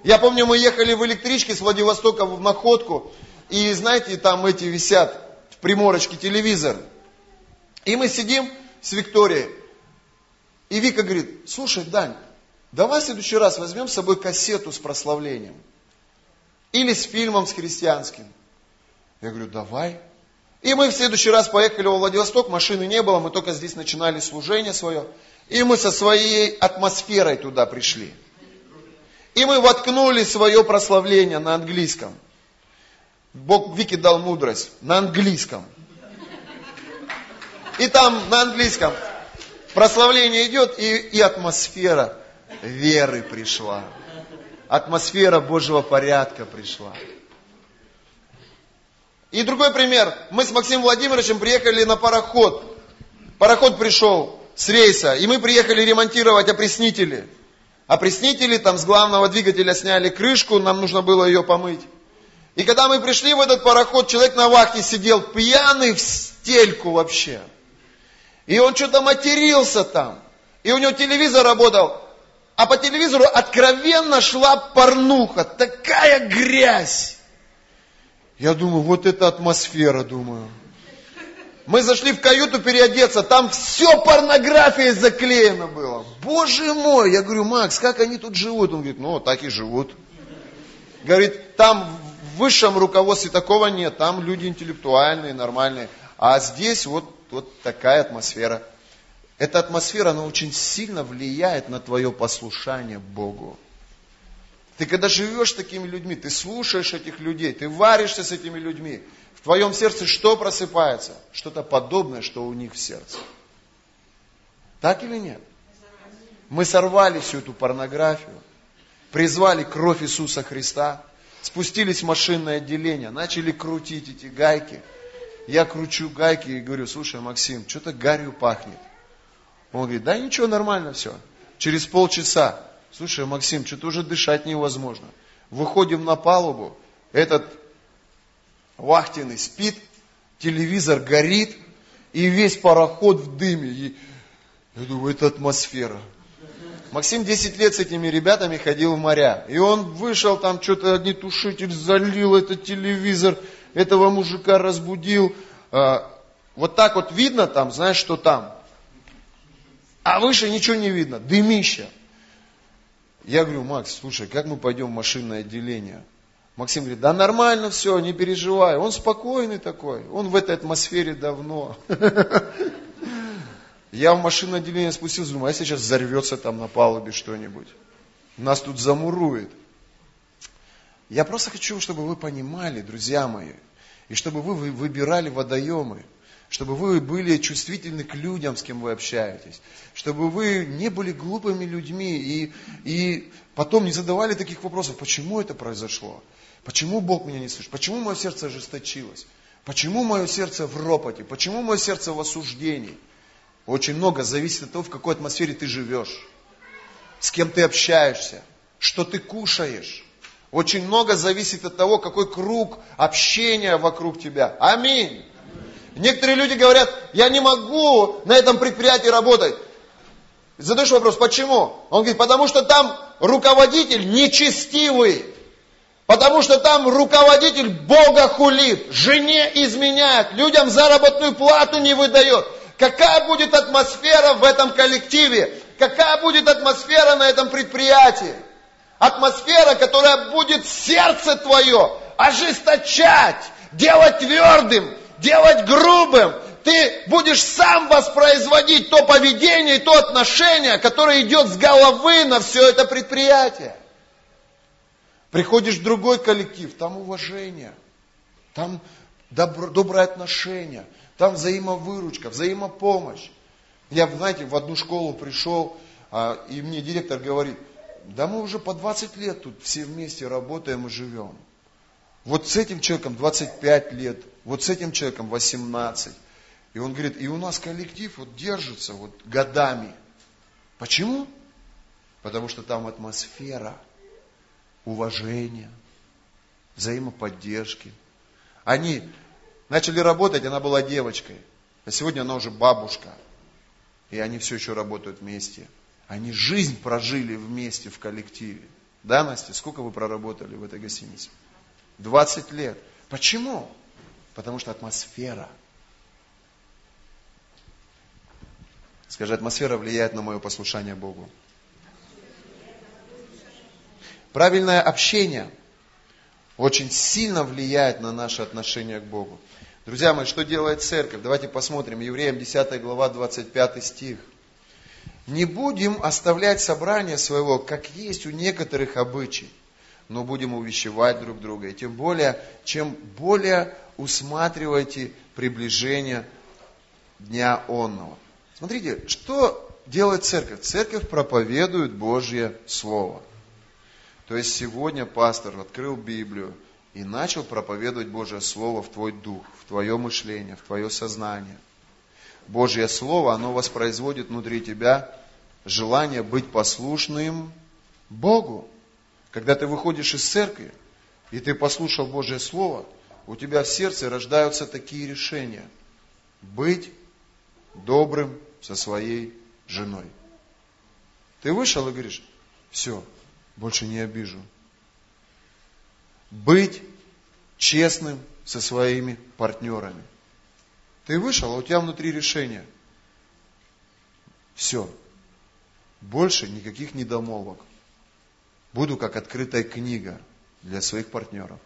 S1: Я помню, мы ехали в электричке с Владивостока в Находку, и знаете, там эти висят в приморочке телевизор. И мы сидим с Викторией, и Вика говорит, слушай, Дань, давай в следующий раз возьмем с собой кассету с прославлением. Или с фильмом с христианским. Я говорю, давай. И мы в следующий раз поехали во Владивосток, машины не было, мы только здесь начинали служение свое. И мы со своей атмосферой туда пришли. И мы воткнули свое прославление на английском. Бог Вики дал мудрость на английском. И там на английском прославление идет, и, и атмосфера веры пришла. Атмосфера Божьего порядка пришла. И другой пример. Мы с Максимом Владимировичем приехали на пароход. Пароход пришел с рейса, и мы приехали ремонтировать опреснители. Опреснители там с главного двигателя сняли крышку, нам нужно было ее помыть. И когда мы пришли в этот пароход, человек на вахте сидел пьяный в стельку вообще. И он что-то матерился там. И у него телевизор работал. А по телевизору откровенно шла порнуха. Такая грязь. Я думаю, вот это атмосфера, думаю. Мы зашли в каюту переодеться, там все порнографией заклеено было. Боже мой, я говорю, Макс, как они тут живут? Он говорит, ну, так и живут. Говорит, там в высшем руководстве такого нет, там люди интеллектуальные, нормальные. А здесь вот, вот такая атмосфера. Эта атмосфера, она очень сильно влияет на твое послушание Богу. Ты когда живешь с такими людьми, ты слушаешь этих людей, ты варишься с этими людьми, в твоем сердце что просыпается? Что-то подобное, что у них в сердце. Так или нет? Мы сорвали всю эту порнографию, призвали кровь Иисуса Христа, спустились в машинное отделение, начали крутить эти гайки. Я кручу гайки и говорю, слушай, Максим, что-то гарью пахнет. Он говорит, да ничего, нормально все. Через полчаса, слушай, Максим, что-то уже дышать невозможно. Выходим на палубу, этот вахтенный спит, телевизор горит, и весь пароход в дыме. И я думаю, это атмосфера. Максим 10 лет с этими ребятами ходил в моря. И он вышел, там что-то огнетушитель залил, этот телевизор, этого мужика разбудил. А, вот так вот видно там, знаешь, что там. А выше ничего не видно, дымища. Я говорю, Макс, слушай, как мы пойдем в машинное отделение? Максим говорит, да нормально все, не переживай. Он спокойный такой, он в этой атмосфере давно. Я в машинное отделение спустился, думаю, а сейчас взорвется там на палубе что-нибудь. Нас тут замурует. Я просто хочу, чтобы вы понимали, друзья мои, и чтобы вы выбирали водоемы чтобы вы были чувствительны к людям, с кем вы общаетесь, чтобы вы не были глупыми людьми и, и потом не задавали таких вопросов, почему это произошло, почему Бог меня не слышит, почему мое сердце ожесточилось, почему мое сердце в ропоте, почему мое сердце в осуждении. Очень много зависит от того, в какой атмосфере ты живешь, с кем ты общаешься, что ты кушаешь. Очень много зависит от того, какой круг общения вокруг тебя. Аминь. Некоторые люди говорят, я не могу на этом предприятии работать. Задаешь вопрос, почему? Он говорит, потому что там руководитель нечестивый. Потому что там руководитель Бога хулит, жене изменяет, людям заработную плату не выдает. Какая будет атмосфера в этом коллективе? Какая будет атмосфера на этом предприятии? Атмосфера, которая будет сердце твое ожесточать, делать твердым, делать грубым, ты будешь сам воспроизводить то поведение и то отношение, которое идет с головы на все это предприятие. Приходишь в другой коллектив, там уважение, там добро, доброе отношение, там взаимовыручка, взаимопомощь. Я, знаете, в одну школу пришел, а, и мне директор говорит, да мы уже по 20 лет тут все вместе работаем и живем. Вот с этим человеком 25 лет, вот с этим человеком 18. И он говорит, и у нас коллектив вот держится вот годами. Почему? Потому что там атмосфера уважения, взаимоподдержки. Они начали работать, она была девочкой, а сегодня она уже бабушка. И они все еще работают вместе. Они жизнь прожили вместе в коллективе. Да, Настя, сколько вы проработали в этой гостинице? 20 лет. Почему? Потому что атмосфера. Скажи, атмосфера влияет на мое послушание Богу. Правильное общение очень сильно влияет на наше отношение к Богу. Друзья мои, что делает церковь? Давайте посмотрим. Евреям 10 глава 25 стих. Не будем оставлять собрание своего, как есть у некоторых обычай, но будем увещевать друг друга. И тем более, чем более усматривайте приближение дня онного. Смотрите, что делает церковь? Церковь проповедует Божье Слово – то есть сегодня пастор открыл Библию и начал проповедовать Божье Слово в твой дух, в твое мышление, в твое сознание. Божье Слово, оно воспроизводит внутри тебя желание быть послушным Богу. Когда ты выходишь из церкви, и ты послушал Божье Слово, у тебя в сердце рождаются такие решения. Быть добрым со своей женой. Ты вышел и говоришь, все, больше не обижу. Быть честным со своими партнерами. Ты вышел, а у тебя внутри решение. Все. Больше никаких недомолвок. Буду как открытая книга для своих партнеров.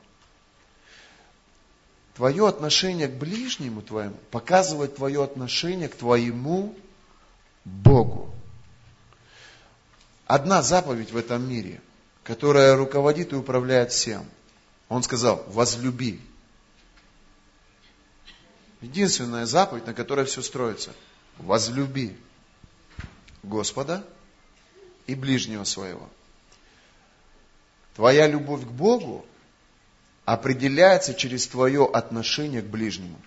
S1: Твое отношение к ближнему твоему показывает твое отношение к твоему Богу одна заповедь в этом мире, которая руководит и управляет всем. Он сказал, возлюби. Единственная заповедь, на которой все строится. Возлюби Господа и ближнего своего. Твоя любовь к Богу определяется через твое отношение к ближнему.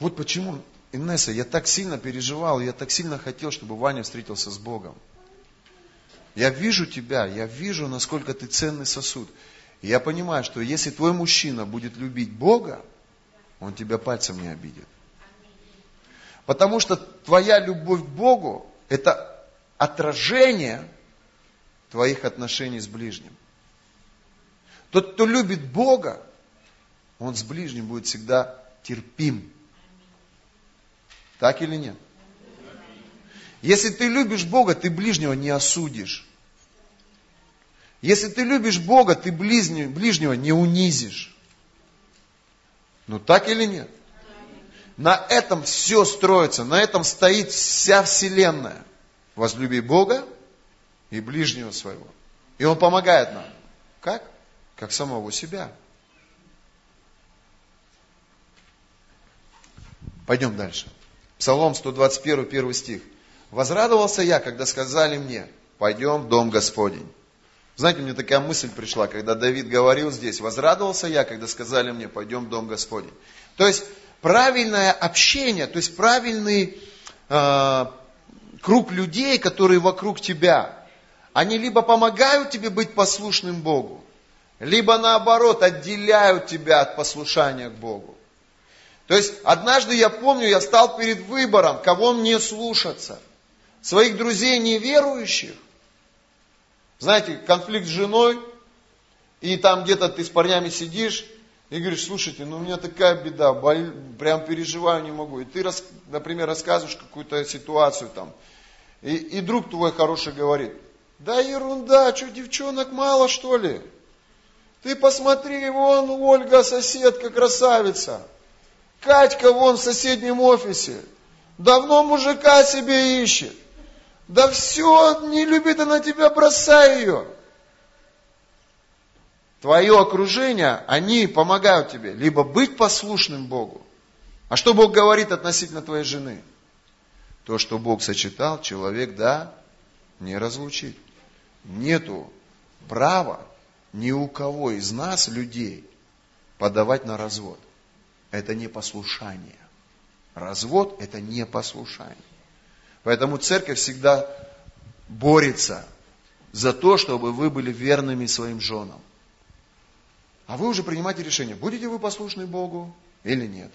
S1: Вот почему Инесса, я так сильно переживал, я так сильно хотел, чтобы Ваня встретился с Богом. Я вижу тебя, я вижу, насколько ты ценный сосуд. И я понимаю, что если твой мужчина будет любить Бога, он тебя пальцем не обидит. Потому что твоя любовь к Богу – это отражение твоих отношений с ближним. Тот, кто любит Бога, он с ближним будет всегда терпим. Так или нет? Если ты любишь Бога, ты ближнего не осудишь. Если ты любишь Бога, ты ближнего, ближнего не унизишь. Ну так или нет? На этом все строится, на этом стоит вся Вселенная. Возлюби Бога и ближнего своего. И Он помогает нам. Как? Как самого себя. Пойдем дальше. Псалом 121, 1 стих. «Возрадовался я, когда сказали мне, пойдем в дом Господень». Знаете, мне такая мысль пришла, когда Давид говорил здесь, возрадовался я, когда сказали мне, пойдем в дом Господень. То есть, правильное общение, то есть, правильный э, круг людей, которые вокруг тебя, они либо помогают тебе быть послушным Богу, либо наоборот отделяют тебя от послушания к Богу. То есть однажды я помню, я стал перед выбором, кого мне слушаться. Своих друзей неверующих. Знаете, конфликт с женой, и там где-то ты с парнями сидишь, и говоришь, слушайте, ну у меня такая беда, боль, прям переживаю, не могу. И ты, например, рассказываешь какую-то ситуацию там, и, и друг твой хороший говорит, да ерунда, что девчонок мало что ли? Ты посмотри, вон Ольга, соседка, красавица. Катька вон в соседнем офисе. Давно мужика себе ищет. Да все, не любит она тебя, бросай ее. Твое окружение, они помогают тебе либо быть послушным Богу. А что Бог говорит относительно твоей жены? То, что Бог сочетал, человек, да, не разлучить. Нету права ни у кого из нас, людей, подавать на развод это не послушание. Развод – это не послушание. Поэтому церковь всегда борется за то, чтобы вы были верными своим женам. А вы уже принимаете решение, будете вы послушны Богу или нет.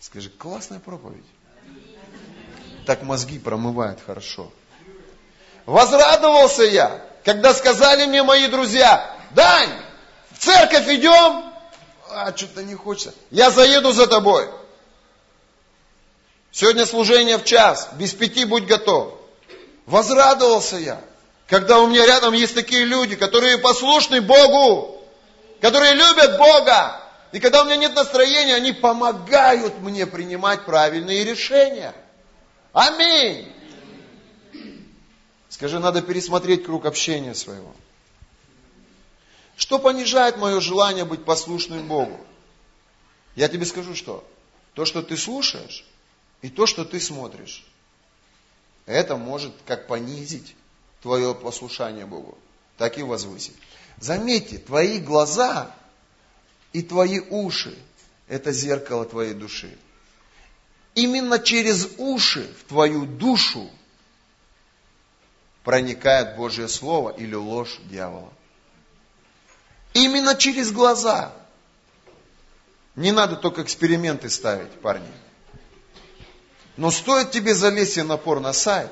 S1: Скажи, классная проповедь. Так мозги промывает хорошо. Возрадовался я, когда сказали мне мои друзья, Дань, в церковь идем, а, что-то не хочется. Я заеду за тобой. Сегодня служение в час, без пяти будь готов. Возрадовался я, когда у меня рядом есть такие люди, которые послушны Богу, которые любят Бога. И когда у меня нет настроения, они помогают мне принимать правильные решения. Аминь. Скажи, надо пересмотреть круг общения своего. Что понижает мое желание быть послушным Богу? Я тебе скажу что. То, что ты слушаешь, и то, что ты смотришь. Это может как понизить твое послушание Богу, так и возвысить. Заметьте, твои глаза и твои уши – это зеркало твоей души. Именно через уши в твою душу проникает Божье Слово или ложь дьявола. Именно через глаза. Не надо только эксперименты ставить, парни. Но стоит тебе залезть на порно сайт,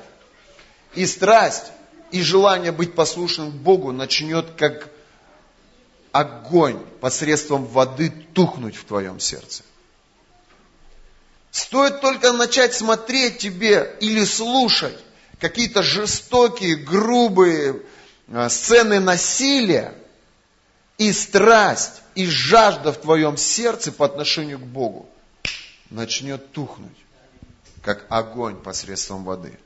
S1: и страсть, и желание быть послушным Богу начнет как огонь посредством воды тухнуть в твоем сердце. Стоит только начать смотреть тебе или слушать какие-то жестокие, грубые а, сцены насилия, и страсть, и жажда в твоем сердце по отношению к Богу начнет тухнуть, как огонь посредством воды.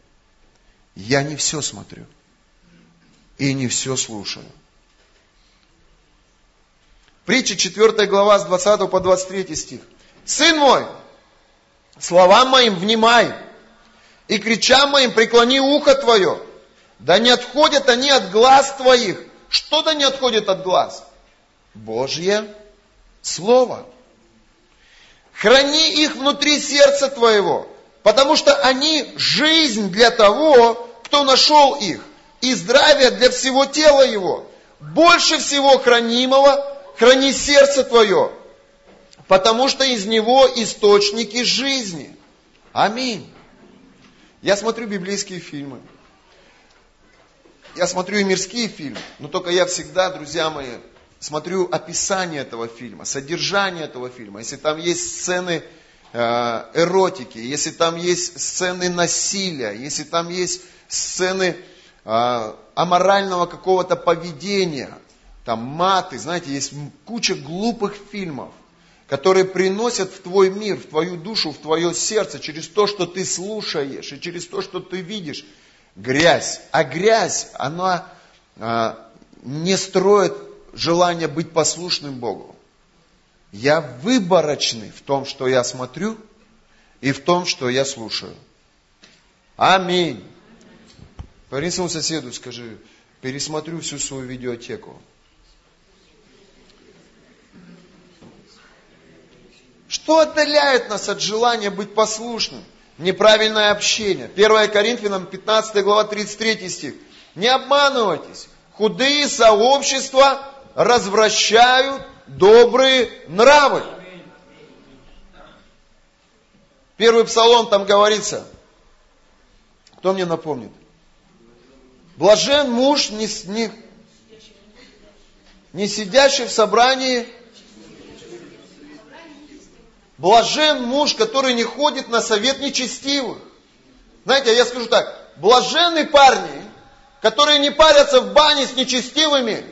S1: Я не все смотрю и не все слушаю. Притча 4 глава с 20 по 23 стих. Сын мой, словам моим внимай, и кричам моим преклони ухо твое, да не отходят они от глаз твоих. Что да не отходит от глаз? Божье Слово. Храни их внутри сердца твоего, потому что они жизнь для того, кто нашел их, и здравие для всего тела его. Больше всего хранимого храни сердце твое, потому что из него источники жизни. Аминь. Я смотрю библейские фильмы. Я смотрю и мирские фильмы, но только я всегда, друзья мои, смотрю описание этого фильма, содержание этого фильма. Если там есть сцены э, эротики, если там есть сцены насилия, если там есть сцены э, аморального какого-то поведения, там маты, знаете, есть куча глупых фильмов, которые приносят в твой мир, в твою душу, в твое сердце, через то, что ты слушаешь, и через то, что ты видишь, грязь. А грязь, она а, не строит желание быть послушным Богу. Я выборочный в том, что я смотрю, и в том, что я слушаю. Аминь. Поверни своему соседу, скажи, пересмотрю всю свою видеотеку. Что отдаляет нас от желания быть послушным? Неправильное общение. 1 Коринфянам 15 глава 33 стих. Не обманывайтесь. Худые сообщества развращают добрые нравы. Первый псалом там говорится. Кто мне напомнит? Блажен муж, не, не, не сидящий в собрании Блажен муж, который не ходит на совет нечестивых. Знаете, я скажу так, блаженны парни, которые не парятся в бане с нечестивыми.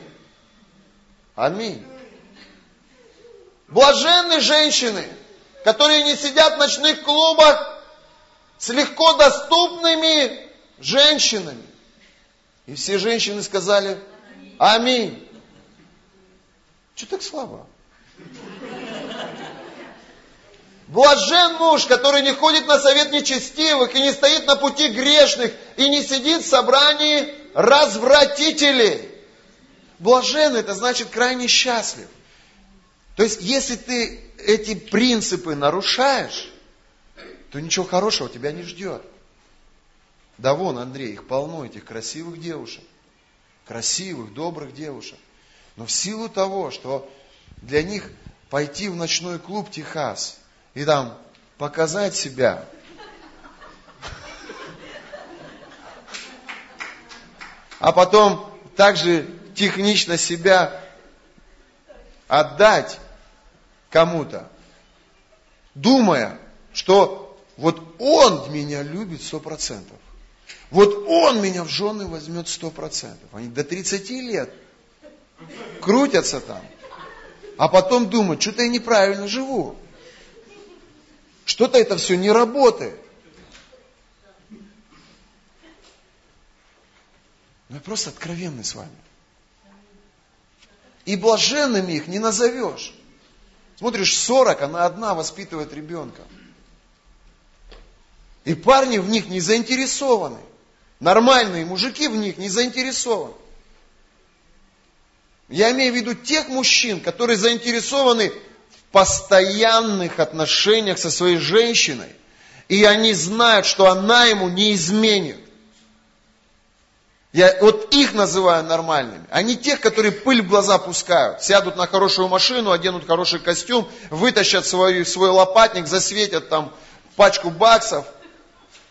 S1: Аминь. Блаженны женщины, которые не сидят в ночных клубах с легко доступными женщинами. И все женщины сказали, аминь. Что так слабо? Блажен муж, который не ходит на совет нечестивых и не стоит на пути грешных и не сидит в собрании развратителей. Блажен это значит крайне счастлив. То есть, если ты эти принципы нарушаешь, то ничего хорошего тебя не ждет. Да вон, Андрей, их полно, этих красивых девушек. Красивых, добрых девушек. Но в силу того, что для них пойти в ночной клуб Техас – и там показать себя. А потом также технично себя отдать кому-то, думая, что вот он меня любит сто процентов. Вот он меня в жены возьмет сто процентов. Они до 30 лет крутятся там. А потом думают, что-то я неправильно живу. Что-то это все не работает. Но я просто откровенный с вами. И блаженными их не назовешь. Смотришь, 40, она одна воспитывает ребенка. И парни в них не заинтересованы. Нормальные мужики в них не заинтересованы. Я имею в виду тех мужчин, которые заинтересованы постоянных отношениях со своей женщиной. И они знают, что она ему не изменит. Я вот их называю нормальными, а не тех, которые пыль в глаза пускают. Сядут на хорошую машину, оденут хороший костюм, вытащат свой, свой лопатник, засветят там пачку баксов,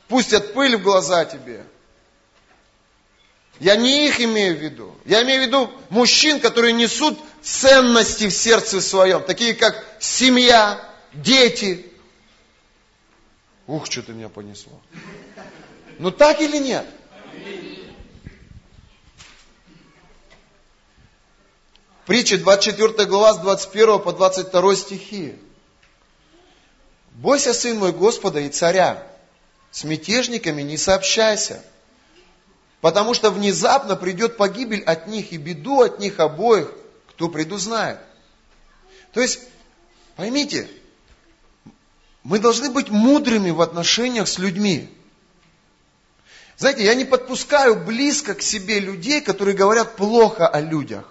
S1: пустят пыль в глаза тебе. Я не их имею в виду. Я имею в виду мужчин, которые несут ценности в сердце своем, такие как семья, дети. Ух, что ты меня понесло. Ну так или нет? Притча 24 глава с 21 по 22 стихи. Бойся, сын мой, Господа и царя. С мятежниками не сообщайся, потому что внезапно придет погибель от них и беду от них обоих, кто предузнает. То есть, поймите, мы должны быть мудрыми в отношениях с людьми. Знаете, я не подпускаю близко к себе людей, которые говорят плохо о людях.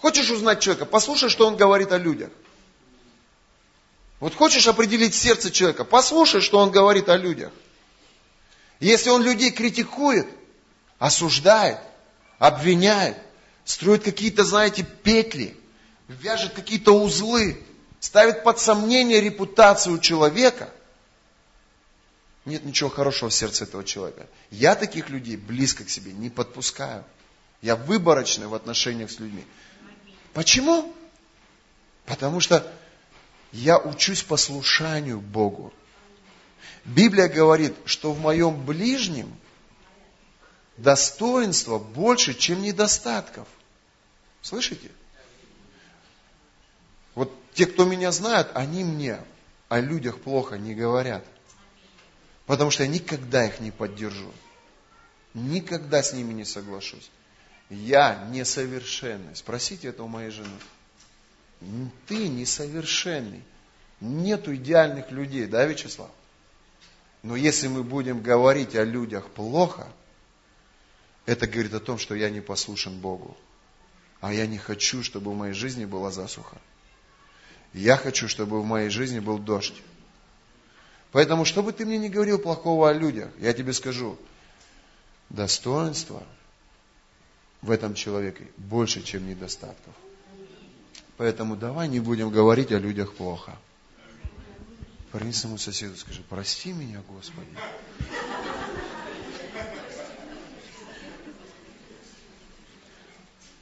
S1: Хочешь узнать человека? Послушай, что он говорит о людях. Вот хочешь определить сердце человека? Послушай, что он говорит о людях. Если он людей критикует, осуждает, обвиняет, строит какие-то, знаете, петли, вяжет какие-то узлы, ставит под сомнение репутацию человека, нет ничего хорошего в сердце этого человека. Я таких людей близко к себе не подпускаю. Я выборочный в отношениях с людьми. Почему? Потому что я учусь послушанию Богу. Библия говорит, что в моем ближнем достоинства больше, чем недостатков. Слышите? Вот те, кто меня знают, они мне о людях плохо не говорят. Потому что я никогда их не поддержу. Никогда с ними не соглашусь. Я несовершенный. Спросите это у моей жены. Ты несовершенный. Нету идеальных людей, да, Вячеслав? Но если мы будем говорить о людях плохо, это говорит о том, что я не послушен Богу. А я не хочу, чтобы в моей жизни была засуха. Я хочу, чтобы в моей жизни был дождь. Поэтому, что бы ты мне не говорил плохого о людях, я тебе скажу, достоинство – в этом человеке больше, чем недостатков. Поэтому давай не будем говорить о людях плохо. Парни своему соседу скажи, прости меня, Господи.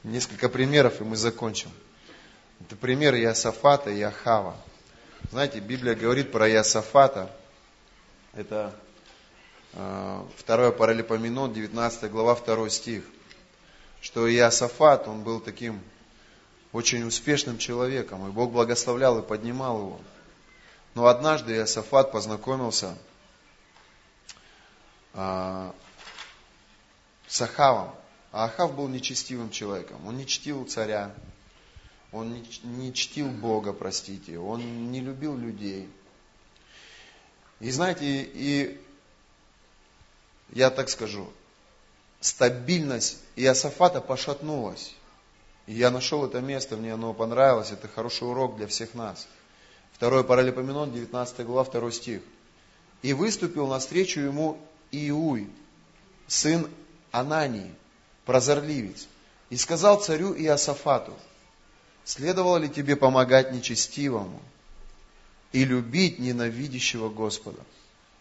S1: Несколько примеров, и мы закончим. Это пример Иосафата и Ахава. Знаете, Библия говорит про Иосафата. Это э, 2 Паралипоменон, 19 глава, 2 стих что Иосафат, он был таким очень успешным человеком, и Бог благословлял и поднимал его. Но однажды Иосафат познакомился а, с Ахавом. А Ахав был нечестивым человеком. Он не чтил царя, он не, чтил Бога, простите, он не любил людей. И знаете, и я так скажу, стабильность Иосафата пошатнулась. И я нашел это место, мне оно понравилось, это хороший урок для всех нас. Второе Паралипоменон, 19 глава, 2 стих. «И выступил навстречу ему Иуй, сын Анании, прозорливец, и сказал царю Иосафату, следовало ли тебе помогать нечестивому и любить ненавидящего Господа?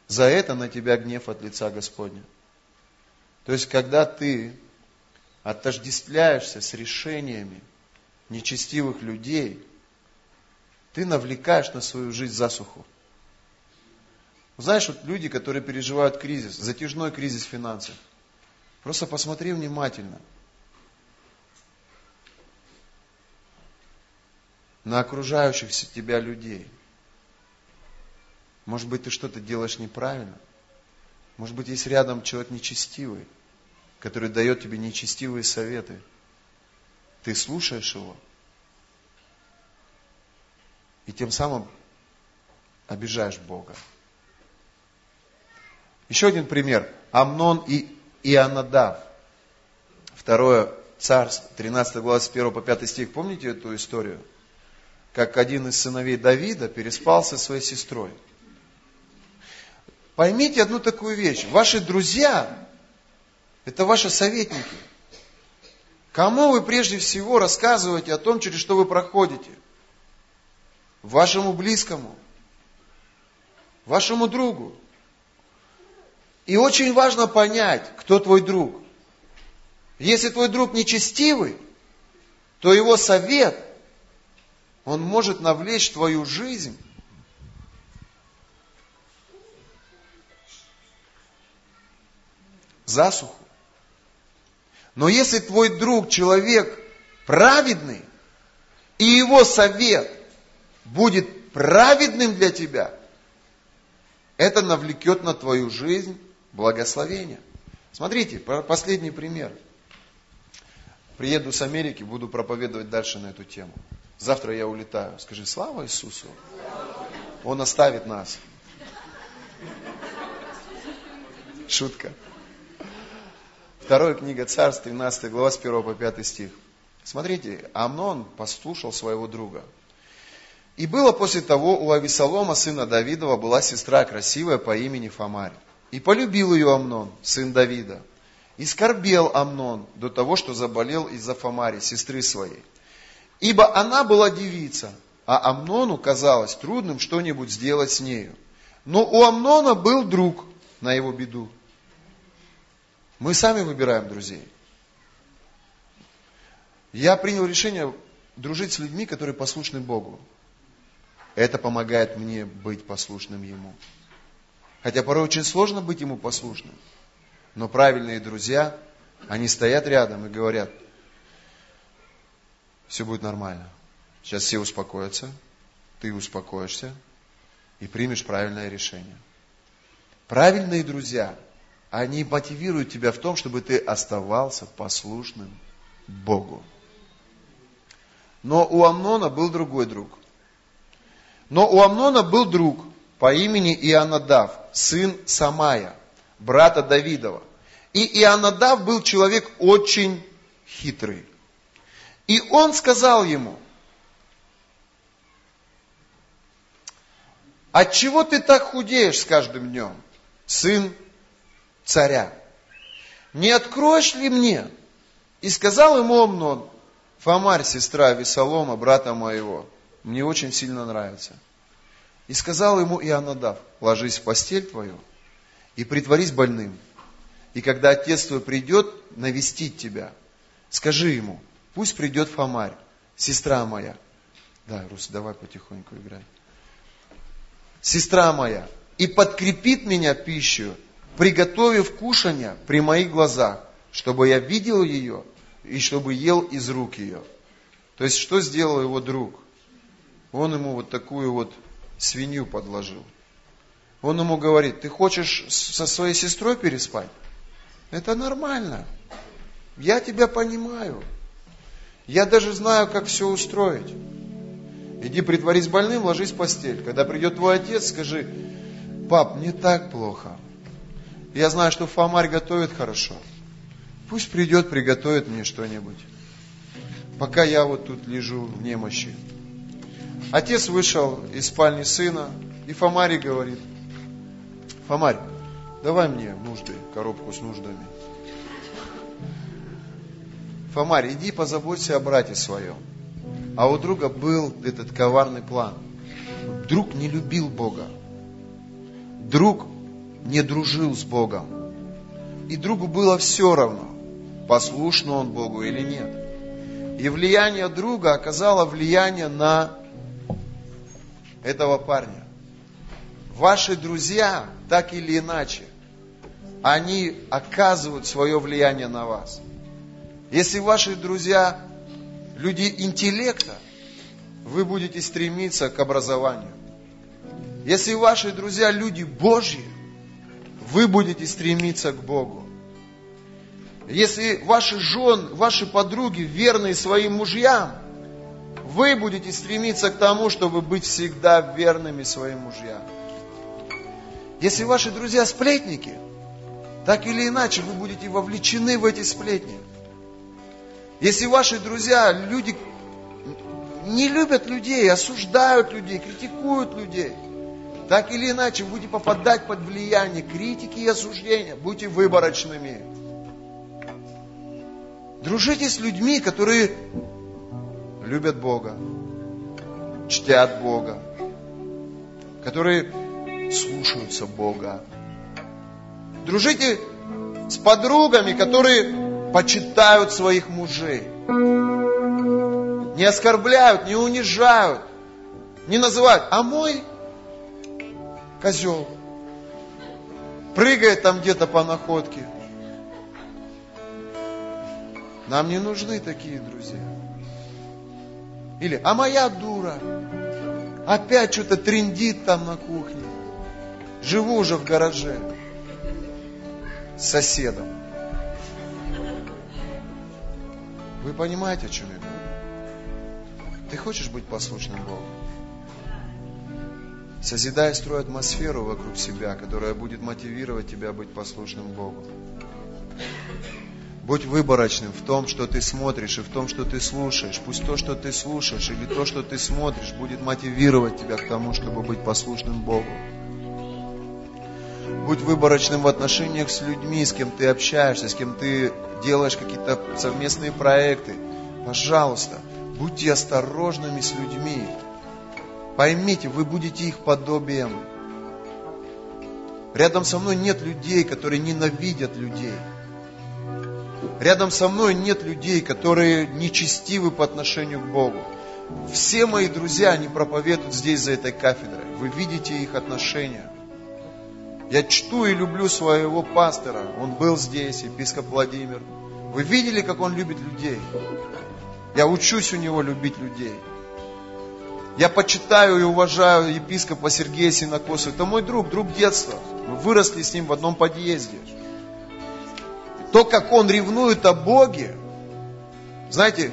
S1: За это на тебя гнев от лица Господня. То есть, когда ты отождествляешься с решениями нечестивых людей, ты навлекаешь на свою жизнь засуху. Знаешь, вот люди, которые переживают кризис, затяжной кризис финансов, просто посмотри внимательно на окружающихся тебя людей. Может быть, ты что-то делаешь неправильно. Может быть, есть рядом человек нечестивый, который дает тебе нечестивые советы. Ты слушаешь его. И тем самым обижаешь Бога. Еще один пример. Амнон и Ионадав. Второе царство, 13 глава с 1 по 5 стих. Помните эту историю? Как один из сыновей Давида переспал со своей сестрой. Поймите одну такую вещь. Ваши друзья – это ваши советники. Кому вы прежде всего рассказываете о том, через что вы проходите? Вашему близкому, вашему другу. И очень важно понять, кто твой друг. Если твой друг нечестивый, то его совет, он может навлечь твою жизнь засуху. Но если твой друг человек праведный, и его совет будет праведным для тебя, это навлекет на твою жизнь благословение. Смотрите, последний пример. Приеду с Америки, буду проповедовать дальше на эту тему. Завтра я улетаю. Скажи, слава Иисусу. Он оставит нас. Шутка. Вторая книга Царств, 13 глава, с 1 по 5 стих. Смотрите, Амнон послушал своего друга. И было после того у Ависалома, сына Давидова, была сестра красивая по имени Фомарь. И полюбил ее Амнон, сын Давида. И скорбел Амнон до того, что заболел из-за Фомари, сестры своей. Ибо она была девица, а Амнону казалось трудным что-нибудь сделать с нею. Но у Амнона был друг на его беду. Мы сами выбираем друзей. Я принял решение дружить с людьми, которые послушны Богу. Это помогает мне быть послушным Ему. Хотя порой очень сложно быть ему послушным. Но правильные друзья, они стоят рядом и говорят, все будет нормально. Сейчас все успокоятся, ты успокоишься и примешь правильное решение. Правильные друзья, они мотивируют тебя в том, чтобы ты оставался послушным Богу. Но у Амнона был другой друг. Но у Амнона был друг – по имени Ионадав, сын Самая, брата Давидова. И Ионадав был человек очень хитрый. И он сказал ему, от чего ты так худеешь с каждым днем, сын царя? Не откроешь ли мне? И сказал ему Омнон, Фомарь, сестра Весолома, брата моего, мне очень сильно нравится – и сказал ему Ионадав, ложись в постель твою и притворись больным. И когда отец твой придет навестить тебя, скажи ему, пусть придет Фомарь, сестра моя. Да, Рус, давай потихоньку играй. Сестра моя, и подкрепит меня пищу, приготовив кушанье при моих глазах, чтобы я видел ее и чтобы ел из рук ее. То есть, что сделал его друг? Он ему вот такую вот свинью подложил. Он ему говорит, ты хочешь со своей сестрой переспать? Это нормально. Я тебя понимаю. Я даже знаю, как все устроить. Иди притворись больным, ложись в постель. Когда придет твой отец, скажи, пап, мне так плохо. Я знаю, что Фомарь готовит хорошо. Пусть придет, приготовит мне что-нибудь. Пока я вот тут лежу в немощи. Отец вышел из спальни сына, и Фомарий говорит, Фомарь, давай мне нужды, коробку с нуждами. Фомарь, иди позаботься о брате своем. А у друга был этот коварный план. Друг не любил Бога. Друг не дружил с Богом. И другу было все равно, послушно он Богу или нет. И влияние друга оказало влияние на этого парня. ваши друзья, так или иначе, они оказывают свое влияние на вас. Если ваши друзья люди интеллекта, вы будете стремиться к образованию. Если ваши друзья люди Божьи, вы будете стремиться к Богу. Если ваши жены, ваши подруги верные своим мужьям, вы будете стремиться к тому, чтобы быть всегда верными своим мужьям. Если ваши друзья сплетники, так или иначе вы будете вовлечены в эти сплетни. Если ваши друзья, люди не любят людей, осуждают людей, критикуют людей, так или иначе будете попадать под влияние критики и осуждения, будьте выборочными. Дружите с людьми, которые любят Бога, чтят Бога, которые слушаются Бога. Дружите с подругами, которые почитают своих мужей. Не оскорбляют, не унижают, не называют, а мой козел прыгает там где-то по находке. Нам не нужны такие друзья. Или, а моя дура, опять что-то трендит там на кухне. Живу уже в гараже с соседом. Вы понимаете, о чем я говорю? Ты хочешь быть послушным Богу? Созидай, строй атмосферу вокруг себя, которая будет мотивировать тебя быть послушным Богу. Будь выборочным в том, что ты смотришь и в том, что ты слушаешь. Пусть то, что ты слушаешь или то, что ты смотришь, будет мотивировать тебя к тому, чтобы быть послушным Богу. Будь выборочным в отношениях с людьми, с кем ты общаешься, с кем ты делаешь какие-то совместные проекты. Пожалуйста, будьте осторожными с людьми. Поймите, вы будете их подобием. Рядом со мной нет людей, которые ненавидят людей. Рядом со мной нет людей, которые нечестивы по отношению к Богу. Все мои друзья, они проповедуют здесь, за этой кафедрой. Вы видите их отношения. Я чту и люблю своего пастора. Он был здесь, епископ Владимир. Вы видели, как он любит людей? Я учусь у него любить людей. Я почитаю и уважаю епископа Сергея Синокоса. Это мой друг, друг детства. Мы выросли с ним в одном подъезде. То, как он ревнует о Боге, знаете,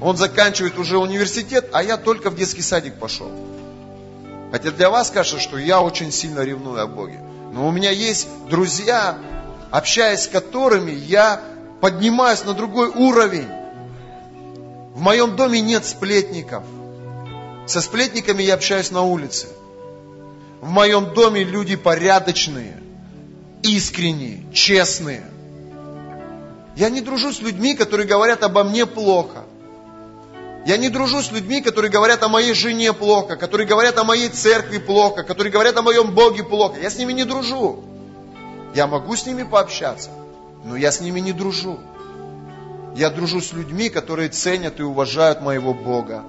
S1: он заканчивает уже университет, а я только в детский садик пошел. Хотя для вас кажется, что я очень сильно ревную о Боге. Но у меня есть друзья, общаясь с которыми я поднимаюсь на другой уровень. В моем доме нет сплетников. Со сплетниками я общаюсь на улице. В моем доме люди порядочные, искренние, честные. Я не дружу с людьми, которые говорят обо мне плохо. Я не дружу с людьми, которые говорят о моей жене плохо, которые говорят о моей церкви плохо, которые говорят о моем Боге плохо. Я с ними не дружу. Я могу с ними пообщаться, но я с ними не дружу. Я дружу с людьми, которые ценят и уважают моего Бога,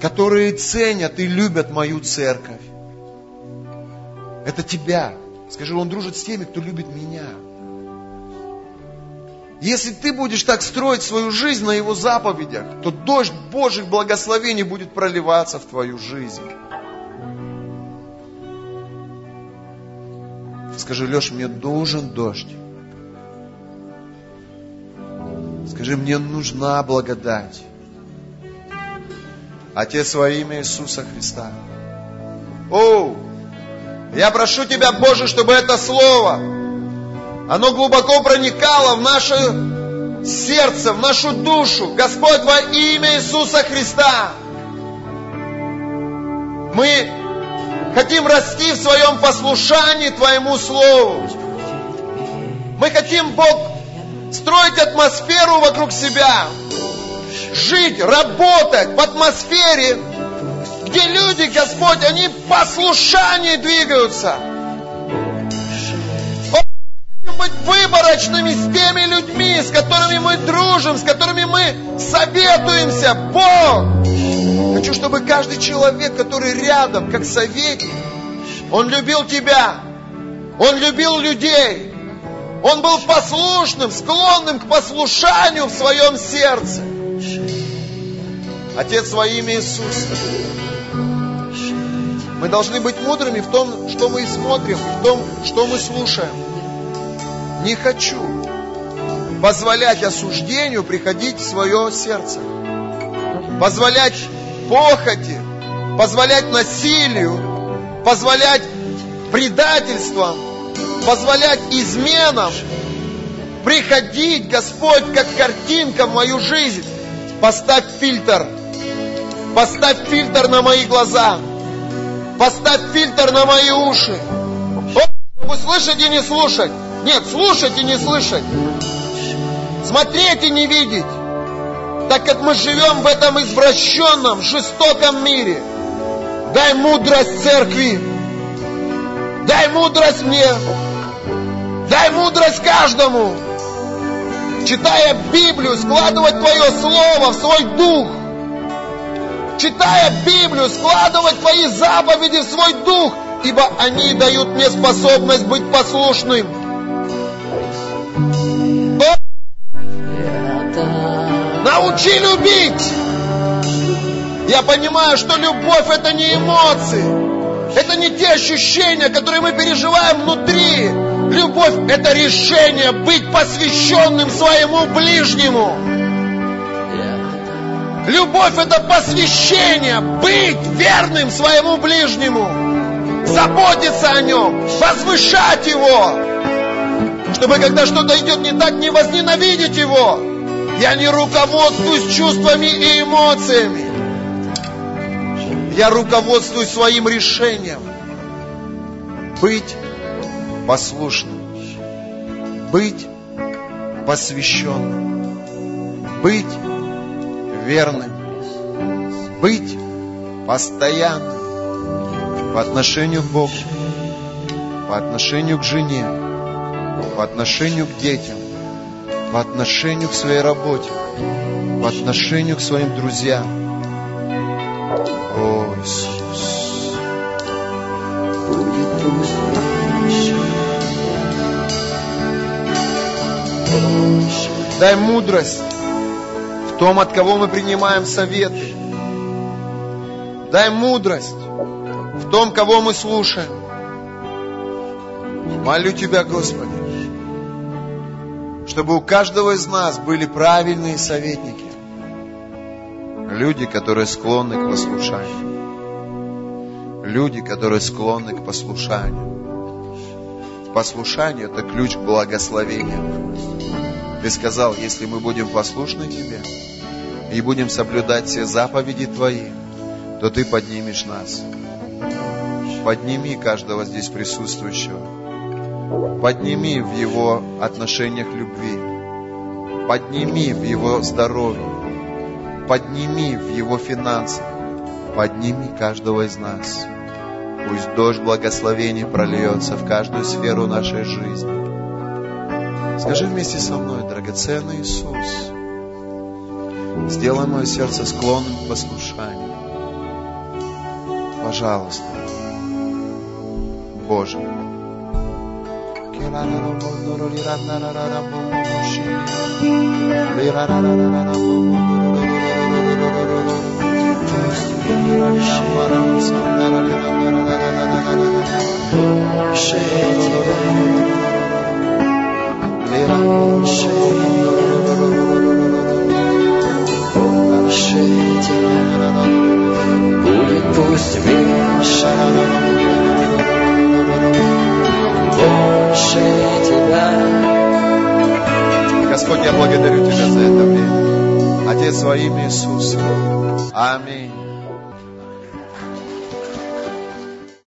S1: которые ценят и любят мою церковь. Это тебя. Скажи, он дружит с теми, кто любит меня. Если ты будешь так строить свою жизнь на Его заповедях, то дождь Божьих благословений будет проливаться в твою жизнь. Скажи, Леш, мне нужен дождь. Скажи, мне нужна благодать. Отец во имя Иисуса Христа. О, я прошу Тебя, Боже, чтобы это слово оно глубоко проникало в наше сердце, в нашу душу. Господь, во имя Иисуса Христа, мы хотим расти в своем послушании Твоему Слову. Мы хотим, Бог, строить атмосферу вокруг себя, жить, работать в атмосфере, где люди, Господь, они в послушании двигаются – быть выборочными с теми людьми, с которыми мы дружим, с которыми мы советуемся. Бог! Хочу, чтобы каждый человек, который рядом, как советник, Он любил тебя. Он любил людей. Он был послушным, склонным к послушанию в своем сердце. Отец во имя Иисуса. Мы должны быть мудрыми в том, что мы смотрим, в том, что мы слушаем. Не хочу позволять осуждению приходить в свое сердце. Позволять похоти, позволять насилию, позволять предательствам, позволять изменам приходить, Господь, как картинка в мою жизнь. Поставь фильтр. Поставь фильтр на мои глаза. Поставь фильтр на мои уши. Чтобы слышать и не слушать. Нет, слушать и не слышать. Смотреть и не видеть. Так как мы живем в этом извращенном, жестоком мире. Дай мудрость церкви. Дай мудрость мне. Дай мудрость каждому. Читая Библию, складывать Твое Слово в свой дух. Читая Библию, складывать Твои заповеди в свой дух, ибо они дают мне способность быть послушным. Научи любить. Я понимаю, что любовь это не эмоции. Это не те ощущения, которые мы переживаем внутри. Любовь – это решение быть посвященным своему ближнему. Любовь – это посвящение, быть верным своему ближнему, заботиться о нем, возвышать его, чтобы когда что-то идет не так, не возненавидеть его. Я не руководствуюсь чувствами и эмоциями. Я руководствуюсь своим решением. Быть послушным, быть посвященным, быть верным, быть постоянным по отношению к Богу, по отношению к жене, по отношению к детям, по отношению к своей работе, по отношению к своим друзьям. О, Иисус. Дай мудрость в том, от кого мы принимаем советы. Дай мудрость в том, кого мы слушаем. Молю Тебя, Господи, чтобы у каждого из нас были правильные советники. Люди, которые склонны к послушанию. Люди, которые склонны к послушанию. Послушание – это ключ к благословению. Ты сказал, если мы будем послушны Тебе и будем соблюдать все заповеди Твои, то Ты поднимешь нас. Подними каждого здесь присутствующего. Подними в его отношениях любви. Подними в его здоровье. Подними в его финансах. Подними каждого из нас. Пусть дождь благословений прольется в каждую сферу нашей жизни. Скажи вместе со мной, драгоценный Иисус, сделай мое сердце склонным к послушанию. Пожалуйста, Боже.
S2: Будет пусть меньше, больше тебя.
S1: Господь, я благодарю Тебя за это время. Отец, во имя Иисуса. Аминь.